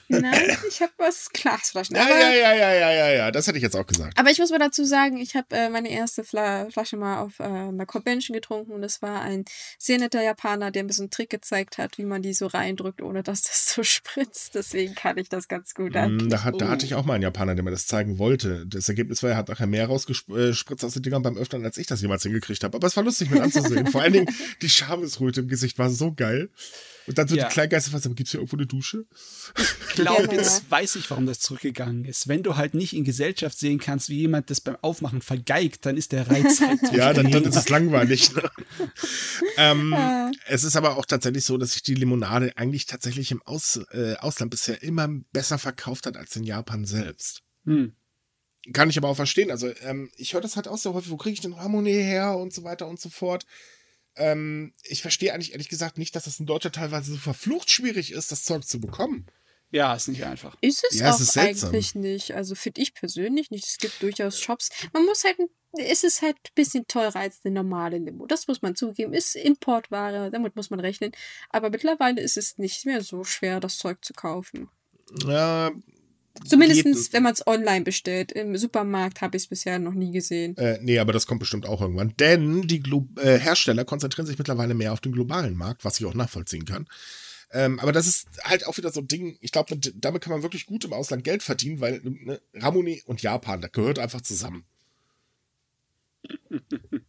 Nein, ich habe aus Glasflaschen. Ja, ja, ja, ja, ja, ja, ja, das hätte ich jetzt auch gesagt. Aber ich muss mal dazu sagen, ich habe äh, meine erste Fla Flasche mal auf äh, einer Convention getrunken und das war ein sehr netter Japaner, der ein bisschen Trick gezeigt hat, wie man die so reindrückt, ohne dass das so spritzt. Deswegen kann ich das ganz gut an. Da, hat, da hatte ich auch mal einen Japaner, der mir das zeigen wollte wollte. Das Ergebnis war, er hat nachher mehr rausgespritzt aus den Dingern beim Öffnen, als ich das jemals hingekriegt habe. Aber es war lustig mit anzusehen. Vor allen Dingen die Schamesröte im Gesicht war so geil. Und dann so ja. die Kleingeister was, gibt es hier irgendwo eine Dusche? Ich glaube, jetzt weiß ich, warum das zurückgegangen ist. Wenn du halt nicht in Gesellschaft sehen kannst, wie jemand das beim Aufmachen vergeigt, dann ist der Reiz halt. ja, dann, dann ist es langweilig. Ne? ähm. Es ist aber auch tatsächlich so, dass sich die Limonade eigentlich tatsächlich im Aus, äh, Ausland bisher immer besser verkauft hat als in Japan selbst. Hm. Kann ich aber auch verstehen. Also, ähm, ich höre das halt auch so häufig, wo kriege ich denn Ramonee her und so weiter und so fort. Ähm, ich verstehe eigentlich ehrlich gesagt nicht, dass das in Deutschland teilweise so verflucht schwierig ist, das Zeug zu bekommen. Ja, ist nicht einfach. Ist es ja, auch es ist eigentlich nicht. Also finde ich persönlich nicht. Es gibt durchaus Shops. Man muss halt, ist es halt ein bisschen teurer als eine normale Limo. Das muss man zugeben. Ist Importware, damit muss man rechnen. Aber mittlerweile ist es nicht mehr so schwer, das Zeug zu kaufen. Ja, Zumindest, wenn man es online bestellt. Im Supermarkt habe ich es bisher noch nie gesehen. Äh, nee, aber das kommt bestimmt auch irgendwann. Denn die Glo äh, Hersteller konzentrieren sich mittlerweile mehr auf den globalen Markt, was ich auch nachvollziehen kann. Ähm, aber das ist halt auch wieder so ein Ding, ich glaube, damit kann man wirklich gut im Ausland Geld verdienen, weil ne, Ramuni und Japan, das gehört einfach zusammen.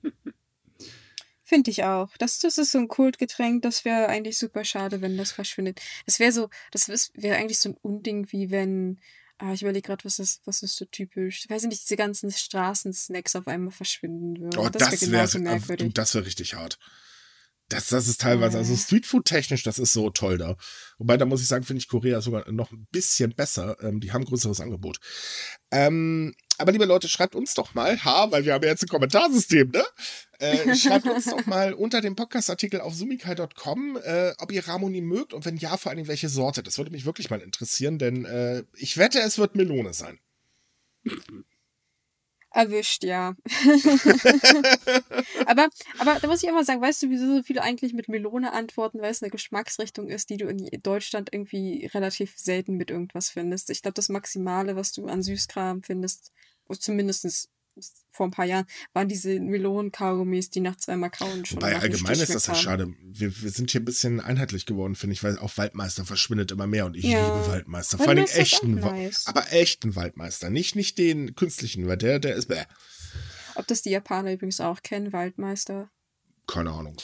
Finde ich auch. Das, das ist so ein Kultgetränk, das wäre eigentlich super schade, wenn das verschwindet. Das wäre so, das wäre eigentlich so ein Unding, wie wenn Ah, ich überlege gerade, was ist, was ist so typisch. Ich weiß nicht, diese ganzen Straßensnacks auf einmal verschwinden würden. Oh, das, das wäre wär, merkwürdig. Das wäre richtig hart. Das, das ist teilweise, also Streetfood-technisch, das ist so toll da. Wobei, da muss ich sagen, finde ich Korea sogar noch ein bisschen besser. Ähm, die haben größeres Angebot. Ähm, aber liebe Leute, schreibt uns doch mal, ha, weil wir haben ja jetzt ein Kommentarsystem, ne? Äh, schreibt uns doch mal unter dem Podcast-Artikel auf sumikai.com, äh, ob ihr Ramoni mögt und wenn ja, vor allem welche Sorte. Das würde mich wirklich mal interessieren, denn äh, ich wette, es wird Melone sein. Erwischt, ja. aber, aber da muss ich auch mal sagen, weißt du, wieso so viele eigentlich mit Melone antworten, weil es eine Geschmacksrichtung ist, die du in Deutschland irgendwie relativ selten mit irgendwas findest. Ich glaube, das Maximale, was du an Süßkram findest, zumindest vor ein paar Jahren, waren diese Melonen-Kaugummis, die nach zweimal kauen schon. Bei allgemein ist das ja schade. Wir, wir sind hier ein bisschen einheitlich geworden, finde ich, weil auch Waldmeister verschwindet immer mehr und ich ja. liebe Waldmeister. Vor allem echten, nice. aber echten Waldmeister. Nicht, nicht den künstlichen, weil der, der ist bäh. Ob das die Japaner übrigens auch kennen, Waldmeister? Keine Ahnung.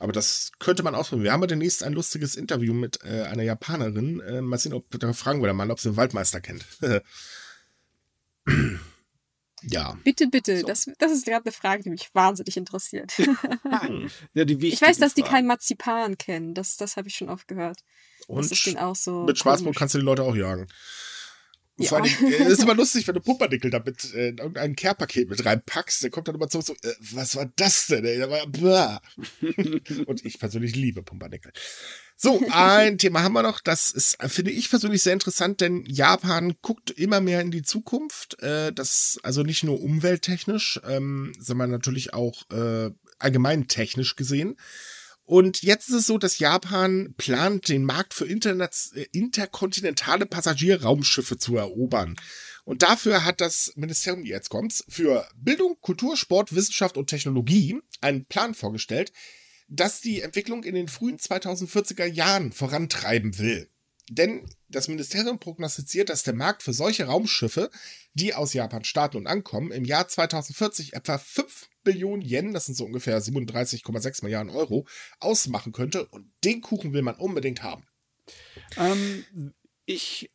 Aber das könnte man ausprobieren. Wir haben ja demnächst ein lustiges Interview mit äh, einer Japanerin. Äh, mal sehen, ob da fragen wir mal, ob sie den Waldmeister kennt. Ja. Bitte, bitte. So. Das, das ist gerade eine Frage, die mich wahnsinnig interessiert. ja, die ich weiß, dass die kein Marzipan kennen. Das, das habe ich schon oft gehört. Und so mit Schwarzbrot kannst du die Leute auch jagen. Ja. Allem, äh, es ist immer lustig, wenn du Pumpernickel damit äh, irgendein Care-Paket mit reinpackst, der kommt dann immer so, so äh, was war das denn? Ey? Und ich persönlich liebe Pumpernickel. So, ein Thema haben wir noch. Das ist, finde ich persönlich sehr interessant, denn Japan guckt immer mehr in die Zukunft. Äh, das also nicht nur umwelttechnisch, ähm, sondern natürlich auch äh, allgemein technisch gesehen. Und jetzt ist es so, dass Japan plant, den Markt für interkontinentale Passagierraumschiffe zu erobern. Und dafür hat das Ministerium, jetzt kommt's, für Bildung, Kultur, Sport, Wissenschaft und Technologie einen Plan vorgestellt, das die Entwicklung in den frühen 2040er Jahren vorantreiben will. Denn das Ministerium prognostiziert, dass der Markt für solche Raumschiffe, die aus Japan starten und ankommen, im Jahr 2040 etwa 5 Billionen Yen, das sind so ungefähr 37,6 Milliarden Euro, ausmachen könnte. Und den Kuchen will man unbedingt haben. Ähm, ich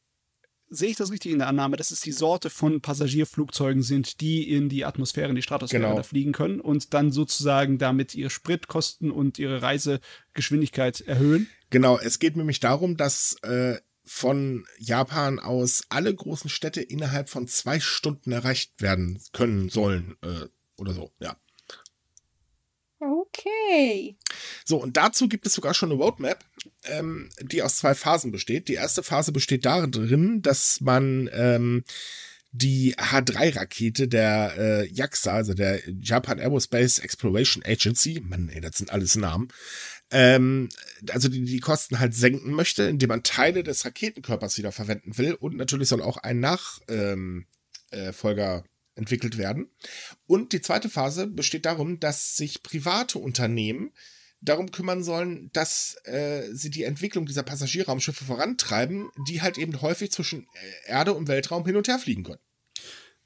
sehe ich das richtig in der Annahme, dass es die Sorte von Passagierflugzeugen sind, die in die Atmosphäre, in die Stratosphäre genau. fliegen können und dann sozusagen damit ihre Spritkosten und ihre Reisegeschwindigkeit erhöhen? Genau, es geht nämlich darum, dass äh, von Japan aus alle großen Städte innerhalb von zwei Stunden erreicht werden können sollen äh, oder so, ja. Okay. So, und dazu gibt es sogar schon eine Roadmap, ähm, die aus zwei Phasen besteht. Die erste Phase besteht darin, dass man ähm, die H3-Rakete der äh, JAXA, also der Japan Aerospace Exploration Agency, Mann, ey, das sind alles Namen, ähm, also die, die Kosten halt senken möchte, indem man Teile des Raketenkörpers wieder verwenden will und natürlich soll auch ein Nachfolger ähm, äh, entwickelt werden. Und die zweite Phase besteht darum, dass sich private Unternehmen darum kümmern sollen, dass äh, sie die Entwicklung dieser Passagierraumschiffe vorantreiben, die halt eben häufig zwischen äh, Erde und Weltraum hin und her fliegen können.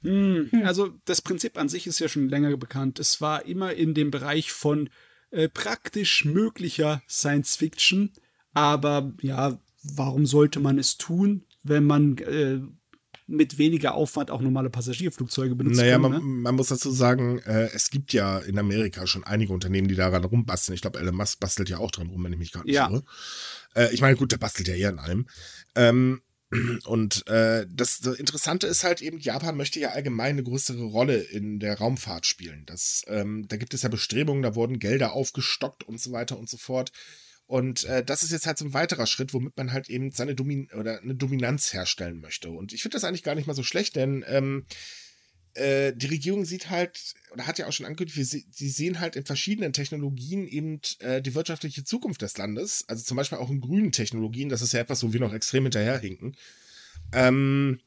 Hm, also das Prinzip an sich ist ja schon länger bekannt. Es war immer in dem Bereich von äh, praktisch möglicher Science Fiction, aber ja, warum sollte man es tun, wenn man äh, mit weniger Aufwand auch normale Passagierflugzeuge benutzen naja, können. Naja, man, ne? man, muss dazu sagen, äh, es gibt ja in Amerika schon einige Unternehmen, die daran rumbasteln. Ich glaube, Elon Musk bastelt ja auch dran rum, wenn ich mich gerade nicht ja. irre. Äh, ich meine, gut, der bastelt ja eher in allem. Ähm, und äh, das, das, Interessante ist halt eben, Japan möchte ja allgemein eine größere Rolle in der Raumfahrt spielen. Das, ähm, da gibt es ja Bestrebungen, da wurden Gelder aufgestockt und so weiter und so fort. Und äh, das ist jetzt halt so ein weiterer Schritt, womit man halt eben seine Domin oder eine Dominanz herstellen möchte. Und ich finde das eigentlich gar nicht mal so schlecht, denn ähm, äh, die Regierung sieht halt, oder hat ja auch schon angekündigt, sie sehen halt in verschiedenen Technologien eben äh, die wirtschaftliche Zukunft des Landes. Also zum Beispiel auch in grünen Technologien, das ist ja etwas, wo wir noch extrem hinterherhinken. Ähm,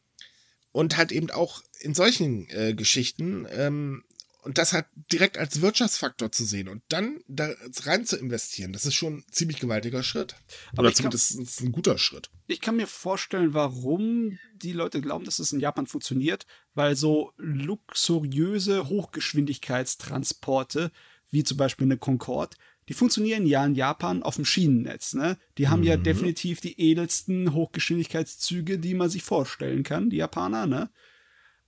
und halt eben auch in solchen äh, Geschichten ähm, und das halt direkt als Wirtschaftsfaktor zu sehen und dann da rein zu investieren, das ist schon ein ziemlich gewaltiger Schritt. Aber Oder zumindest kann, ein guter Schritt. Ich kann mir vorstellen, warum die Leute glauben, dass es in Japan funktioniert, weil so luxuriöse Hochgeschwindigkeitstransporte, wie zum Beispiel eine Concorde, die funktionieren ja in Japan auf dem Schienennetz. Ne? Die haben mhm. ja definitiv die edelsten Hochgeschwindigkeitszüge, die man sich vorstellen kann, die Japaner. Ne?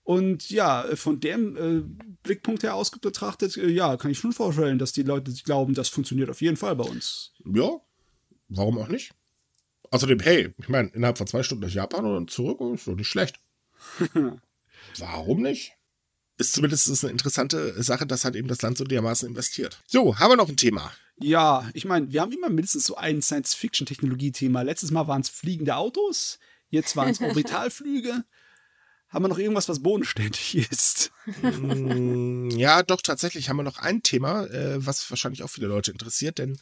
Und ja, von dem äh, Blickpunkt her aus betrachtet, äh, ja, kann ich schon vorstellen, dass die Leute glauben, das funktioniert auf jeden Fall bei uns. Ja, warum auch nicht? Außerdem, hey, ich meine, innerhalb von zwei Stunden nach Japan und zurück ist doch nicht schlecht. warum nicht? Ist zumindest eine interessante Sache, dass halt eben das Land so dermaßen investiert. So, haben wir noch ein Thema. Ja, ich meine, wir haben immer mindestens so ein Science-Fiction-Technologie-Thema. Letztes Mal waren es fliegende Autos, jetzt waren es Orbitalflüge. Haben wir noch irgendwas, was bodenständig ist? Mm, ja, doch, tatsächlich haben wir noch ein Thema, äh, was wahrscheinlich auch viele Leute interessiert, denn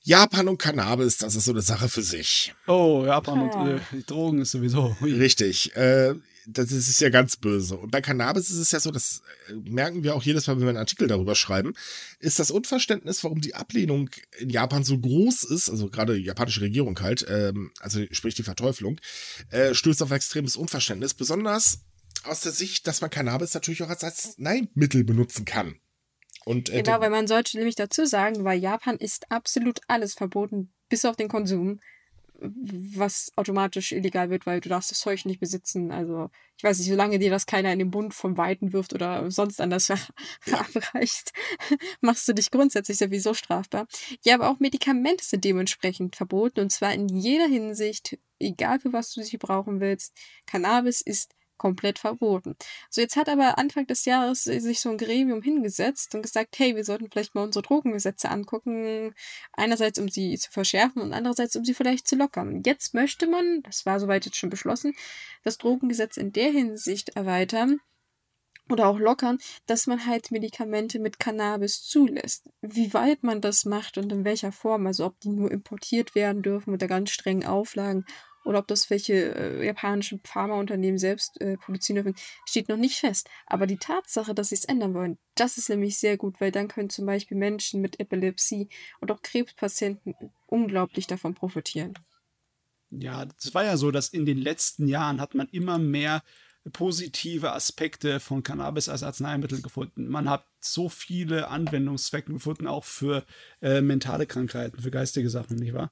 Japan und Cannabis, das ist so eine Sache für sich. Oh, Japan und äh, Drogen ist sowieso. Richtig. Äh, das ist ja ganz böse. Und bei Cannabis ist es ja so, das äh, merken wir auch jedes Mal, wenn wir einen Artikel darüber schreiben, ist das Unverständnis, warum die Ablehnung in Japan so groß ist, also gerade die japanische Regierung halt, ähm, also sprich die Verteuflung, äh, stößt auf extremes Unverständnis, besonders aus der Sicht, dass man Cannabis natürlich auch als Arzneimittel benutzen kann. Und, äh, genau, weil man sollte nämlich dazu sagen, weil Japan ist absolut alles verboten, bis auf den Konsum, was automatisch illegal wird, weil du darfst das Zeug nicht besitzen. Also ich weiß nicht, solange dir das keiner in den Bund vom Weiten wirft oder sonst anders verabreicht, machst du dich grundsätzlich sowieso strafbar. Ja, aber auch Medikamente sind dementsprechend verboten und zwar in jeder Hinsicht, egal für was du sie brauchen willst. Cannabis ist komplett verboten. So, jetzt hat aber Anfang des Jahres sich so ein Gremium hingesetzt und gesagt, hey, wir sollten vielleicht mal unsere Drogengesetze angucken. Einerseits, um sie zu verschärfen und andererseits, um sie vielleicht zu lockern. Jetzt möchte man, das war soweit jetzt schon beschlossen, das Drogengesetz in der Hinsicht erweitern, oder auch lockern, dass man halt Medikamente mit Cannabis zulässt. Wie weit man das macht und in welcher Form, also ob die nur importiert werden dürfen unter ganz strengen Auflagen oder ob das welche äh, japanischen Pharmaunternehmen selbst äh, produzieren dürfen, steht noch nicht fest. Aber die Tatsache, dass sie es ändern wollen, das ist nämlich sehr gut, weil dann können zum Beispiel Menschen mit Epilepsie und auch Krebspatienten unglaublich davon profitieren. Ja, es war ja so, dass in den letzten Jahren hat man immer mehr positive Aspekte von Cannabis als Arzneimittel gefunden. Man hat so viele Anwendungszwecke gefunden, auch für äh, mentale Krankheiten, für geistige Sachen, nicht wahr?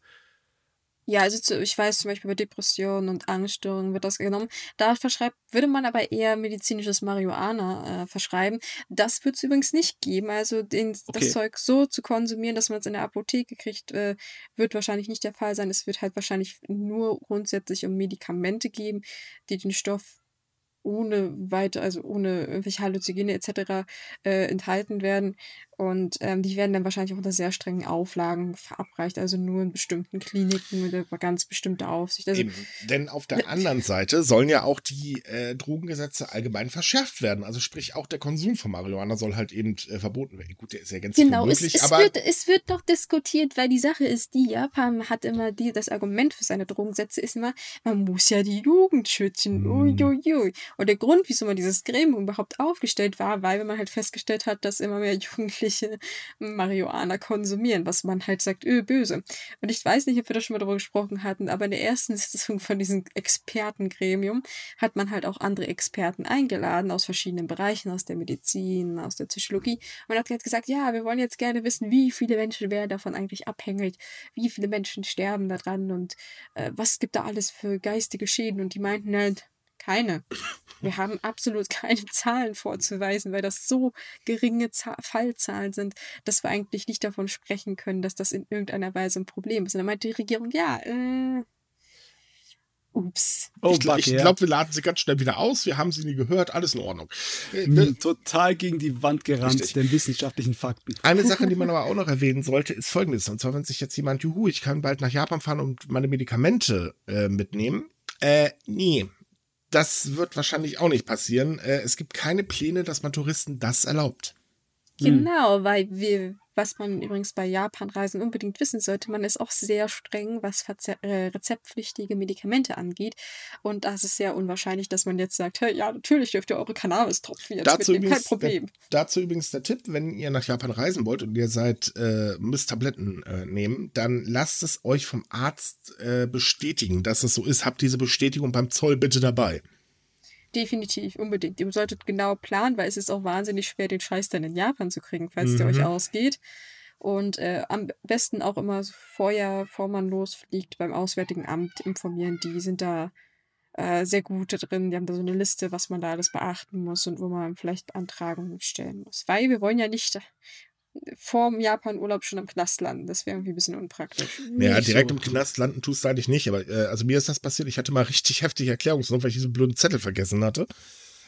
Ja, also zu, ich weiß zum Beispiel bei Depressionen und Angststörungen wird das genommen. Da verschreibt, würde man aber eher medizinisches Marihuana äh, verschreiben. Das wird es übrigens nicht geben. Also den, okay. das Zeug so zu konsumieren, dass man es in der Apotheke kriegt, äh, wird wahrscheinlich nicht der Fall sein. Es wird halt wahrscheinlich nur grundsätzlich um Medikamente geben, die den Stoff ohne weiter, also ohne irgendwelche Halluzigene etc. Äh, enthalten werden. Und ähm, die werden dann wahrscheinlich auch unter sehr strengen Auflagen verabreicht, also nur in bestimmten Kliniken mit einer ganz bestimmter Aufsicht. Also, Eben. Denn auf der anderen Seite sollen ja auch die äh, Drogengesetze allgemein verschärft werden. Also sprich, auch der Konsum von Marihuana soll halt eben äh, verboten werden. Gut, der ist ja ganz genau, möglich, es, es aber... Wird, es wird noch diskutiert, weil die Sache ist, die Japan hat immer die, das Argument für seine Drogengesetze ist immer, man muss ja die Jugend schützen. Hm. Uiuiui. Und der Grund, wieso man dieses Gremium überhaupt aufgestellt war, weil man halt festgestellt hat, dass immer mehr Jugendliche Marihuana konsumieren, was man halt sagt, öh, böse. Und ich weiß nicht, ob wir da schon mal darüber gesprochen hatten, aber in der ersten Sitzung von diesem Expertengremium hat man halt auch andere Experten eingeladen aus verschiedenen Bereichen, aus der Medizin, aus der Psychologie. Und hat halt gesagt, ja, wir wollen jetzt gerne wissen, wie viele Menschen werden davon eigentlich abhängig, wie viele Menschen sterben daran und äh, was gibt da alles für geistige Schäden. Und die meinten halt, keine. Wir haben absolut keine Zahlen vorzuweisen, weil das so geringe Zahl Fallzahlen sind, dass wir eigentlich nicht davon sprechen können, dass das in irgendeiner Weise ein Problem ist. Und dann meinte die Regierung, ja, äh, Ups. Oh, ich glaube, glaub, wir laden sie ganz schnell wieder aus. Wir haben sie nie gehört. Alles in Ordnung. Mhm, total gegen die Wand gerannt, Richtig. den wissenschaftlichen Fakten. Eine Sache, die man aber auch noch erwähnen sollte, ist folgendes. Und zwar, wenn sich jetzt jemand, juhu, ich kann bald nach Japan fahren und meine Medikamente äh, mitnehmen. Äh, nee das wird wahrscheinlich auch nicht passieren. Äh, es gibt keine Pläne, dass man Touristen das erlaubt. Genau, weil wir, was man übrigens bei Japanreisen unbedingt wissen sollte, man ist auch sehr streng, was äh, rezeptpflichtige Medikamente angeht. Und das ist sehr unwahrscheinlich, dass man jetzt sagt, hey, ja, natürlich dürft ihr eure Cannabis-Tropfen jetzt dazu mitnehmen, kein Problem. Der, dazu übrigens der Tipp, wenn ihr nach Japan reisen wollt und ihr seid, äh, müsst Tabletten äh, nehmen, dann lasst es euch vom Arzt äh, bestätigen, dass es so ist. Habt diese Bestätigung beim Zoll bitte dabei. Definitiv, unbedingt. Ihr solltet genau planen, weil es ist auch wahnsinnig schwer, den Scheiß dann in Japan zu kriegen, falls mhm. der euch mhm. ausgeht. Und äh, am besten auch immer vorher, bevor man losfliegt, beim Auswärtigen Amt informieren. Die sind da äh, sehr gut da drin. Die haben da so eine Liste, was man da alles beachten muss und wo man vielleicht Beantragungen stellen muss. Weil wir wollen ja nicht vor dem Japan-Urlaub schon im Knast landen. Das wäre irgendwie ein bisschen unpraktisch. Ja, nicht direkt so. im Knast landen tust du eigentlich nicht. Aber äh, also mir ist das passiert. Ich hatte mal richtig heftig Erklärungsnot, weil ich diesen blöden Zettel vergessen hatte.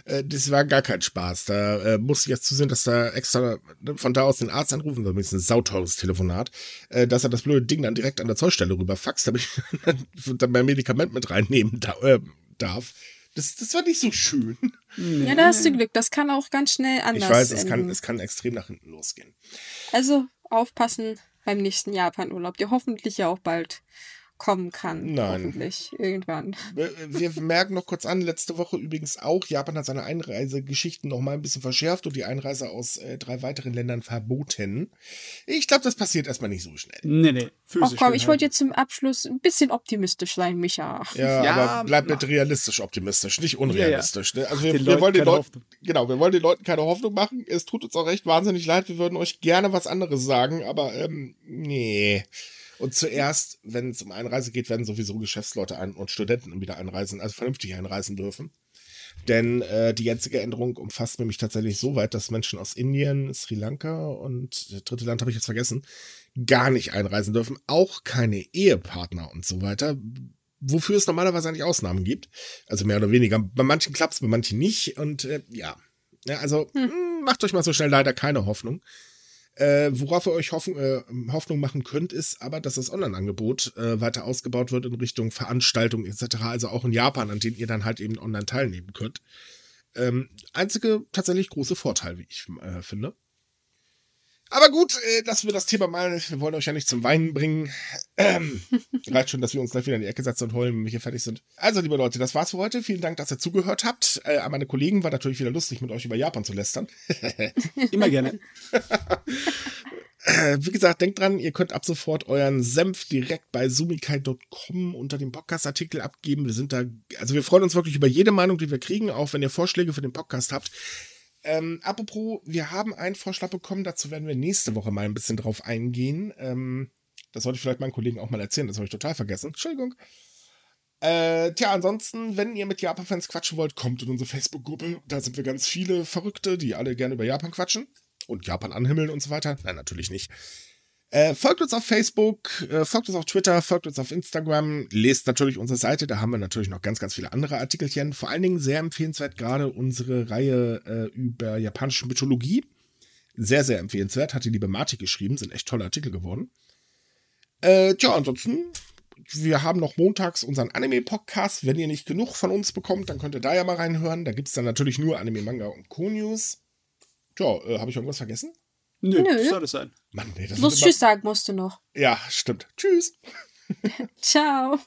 Äh, das war gar kein Spaß. Da äh, musste ich jetzt zusehen, dass da extra ne, von da aus den Arzt anrufen, das ist ein sauteures Telefonat, äh, dass er das blöde Ding dann direkt an der Zollstelle rüberfaxt, damit ich dann mein Medikament mit reinnehmen da, äh, darf. Das, das war nicht so schön. Ja, da hast du Glück. Das kann auch ganz schnell anders Ich weiß, es kann, es kann extrem nach hinten losgehen. Also aufpassen beim nächsten Japan-Urlaub, der hoffentlich ja auch bald kommen kann. Nein. Hoffentlich. Irgendwann. Wir merken noch kurz an, letzte Woche übrigens auch, Japan hat seine Einreisegeschichten noch mal ein bisschen verschärft und die Einreise aus äh, drei weiteren Ländern verboten. Ich glaube, das passiert erstmal nicht so schnell. Nee, nee. Ach komm, ich wollte jetzt zum Abschluss ein bisschen optimistisch sein, Micha. Ja, ja aber bleib bitte realistisch optimistisch, nicht unrealistisch. Ja, ja. Ne? Also wir, wir wollen den Leuten, genau, wir wollen den Leuten keine Hoffnung machen. Es tut uns auch recht wahnsinnig leid. Wir würden euch gerne was anderes sagen, aber ähm, nee. Und zuerst, wenn es um Einreise geht, werden sowieso Geschäftsleute ein und Studenten wieder einreisen, also vernünftig einreisen dürfen. Denn äh, die jetzige Änderung umfasst nämlich tatsächlich so weit, dass Menschen aus Indien, Sri Lanka und das dritte Land habe ich jetzt vergessen, gar nicht einreisen dürfen. Auch keine Ehepartner und so weiter. Wofür es normalerweise eigentlich Ausnahmen gibt. Also mehr oder weniger. Bei manchen klappt es, bei manchen nicht. Und äh, ja. ja, also hm. macht euch mal so schnell leider keine Hoffnung. Äh, worauf ihr euch hoffen, äh, Hoffnung machen könnt, ist aber, dass das Online-Angebot äh, weiter ausgebaut wird in Richtung Veranstaltungen etc., also auch in Japan, an denen ihr dann halt eben online teilnehmen könnt. Ähm, einzige tatsächlich große Vorteil, wie ich äh, finde. Aber gut, äh, lassen wir das Thema mal. Wir wollen euch ja nicht zum Weinen bringen. Ähm, reicht schon, dass wir uns gleich wieder in die Ecke setzen und heulen, wenn wir hier fertig sind. Also, liebe Leute, das war's für heute. Vielen Dank, dass ihr zugehört habt. Äh, an meine Kollegen war natürlich wieder lustig, mit euch über Japan zu lästern. Immer gerne. Äh, wie gesagt, denkt dran, ihr könnt ab sofort euren Senf direkt bei sumikai.com unter dem Podcast-Artikel abgeben. Wir sind da, also wir freuen uns wirklich über jede Meinung, die wir kriegen, auch wenn ihr Vorschläge für den Podcast habt. Ähm, apropos, wir haben einen Vorschlag bekommen, dazu werden wir nächste Woche mal ein bisschen drauf eingehen. Ähm, das sollte ich vielleicht meinen Kollegen auch mal erzählen, das habe ich total vergessen. Entschuldigung. Äh, tja, ansonsten, wenn ihr mit Japan-Fans quatschen wollt, kommt in unsere Facebook-Gruppe. Da sind wir ganz viele Verrückte, die alle gerne über Japan quatschen und Japan anhimmeln und so weiter. Nein, natürlich nicht. Äh, folgt uns auf Facebook, äh, folgt uns auf Twitter, folgt uns auf Instagram, lest natürlich unsere Seite, da haben wir natürlich noch ganz, ganz viele andere Artikelchen. Vor allen Dingen sehr empfehlenswert gerade unsere Reihe äh, über japanische Mythologie. Sehr, sehr empfehlenswert, hat die liebe Marti geschrieben, sind echt tolle Artikel geworden. Äh, tja, ansonsten, wir haben noch montags unseren Anime-Podcast. Wenn ihr nicht genug von uns bekommt, dann könnt ihr da ja mal reinhören. Da gibt es dann natürlich nur Anime, Manga und Co-News. Tja, äh, habe ich irgendwas vergessen? Nö, Nö. soll es sein. Mann, nee, das Bloß Tschüss sagen musst du noch. Ja, stimmt. Tschüss. Ciao.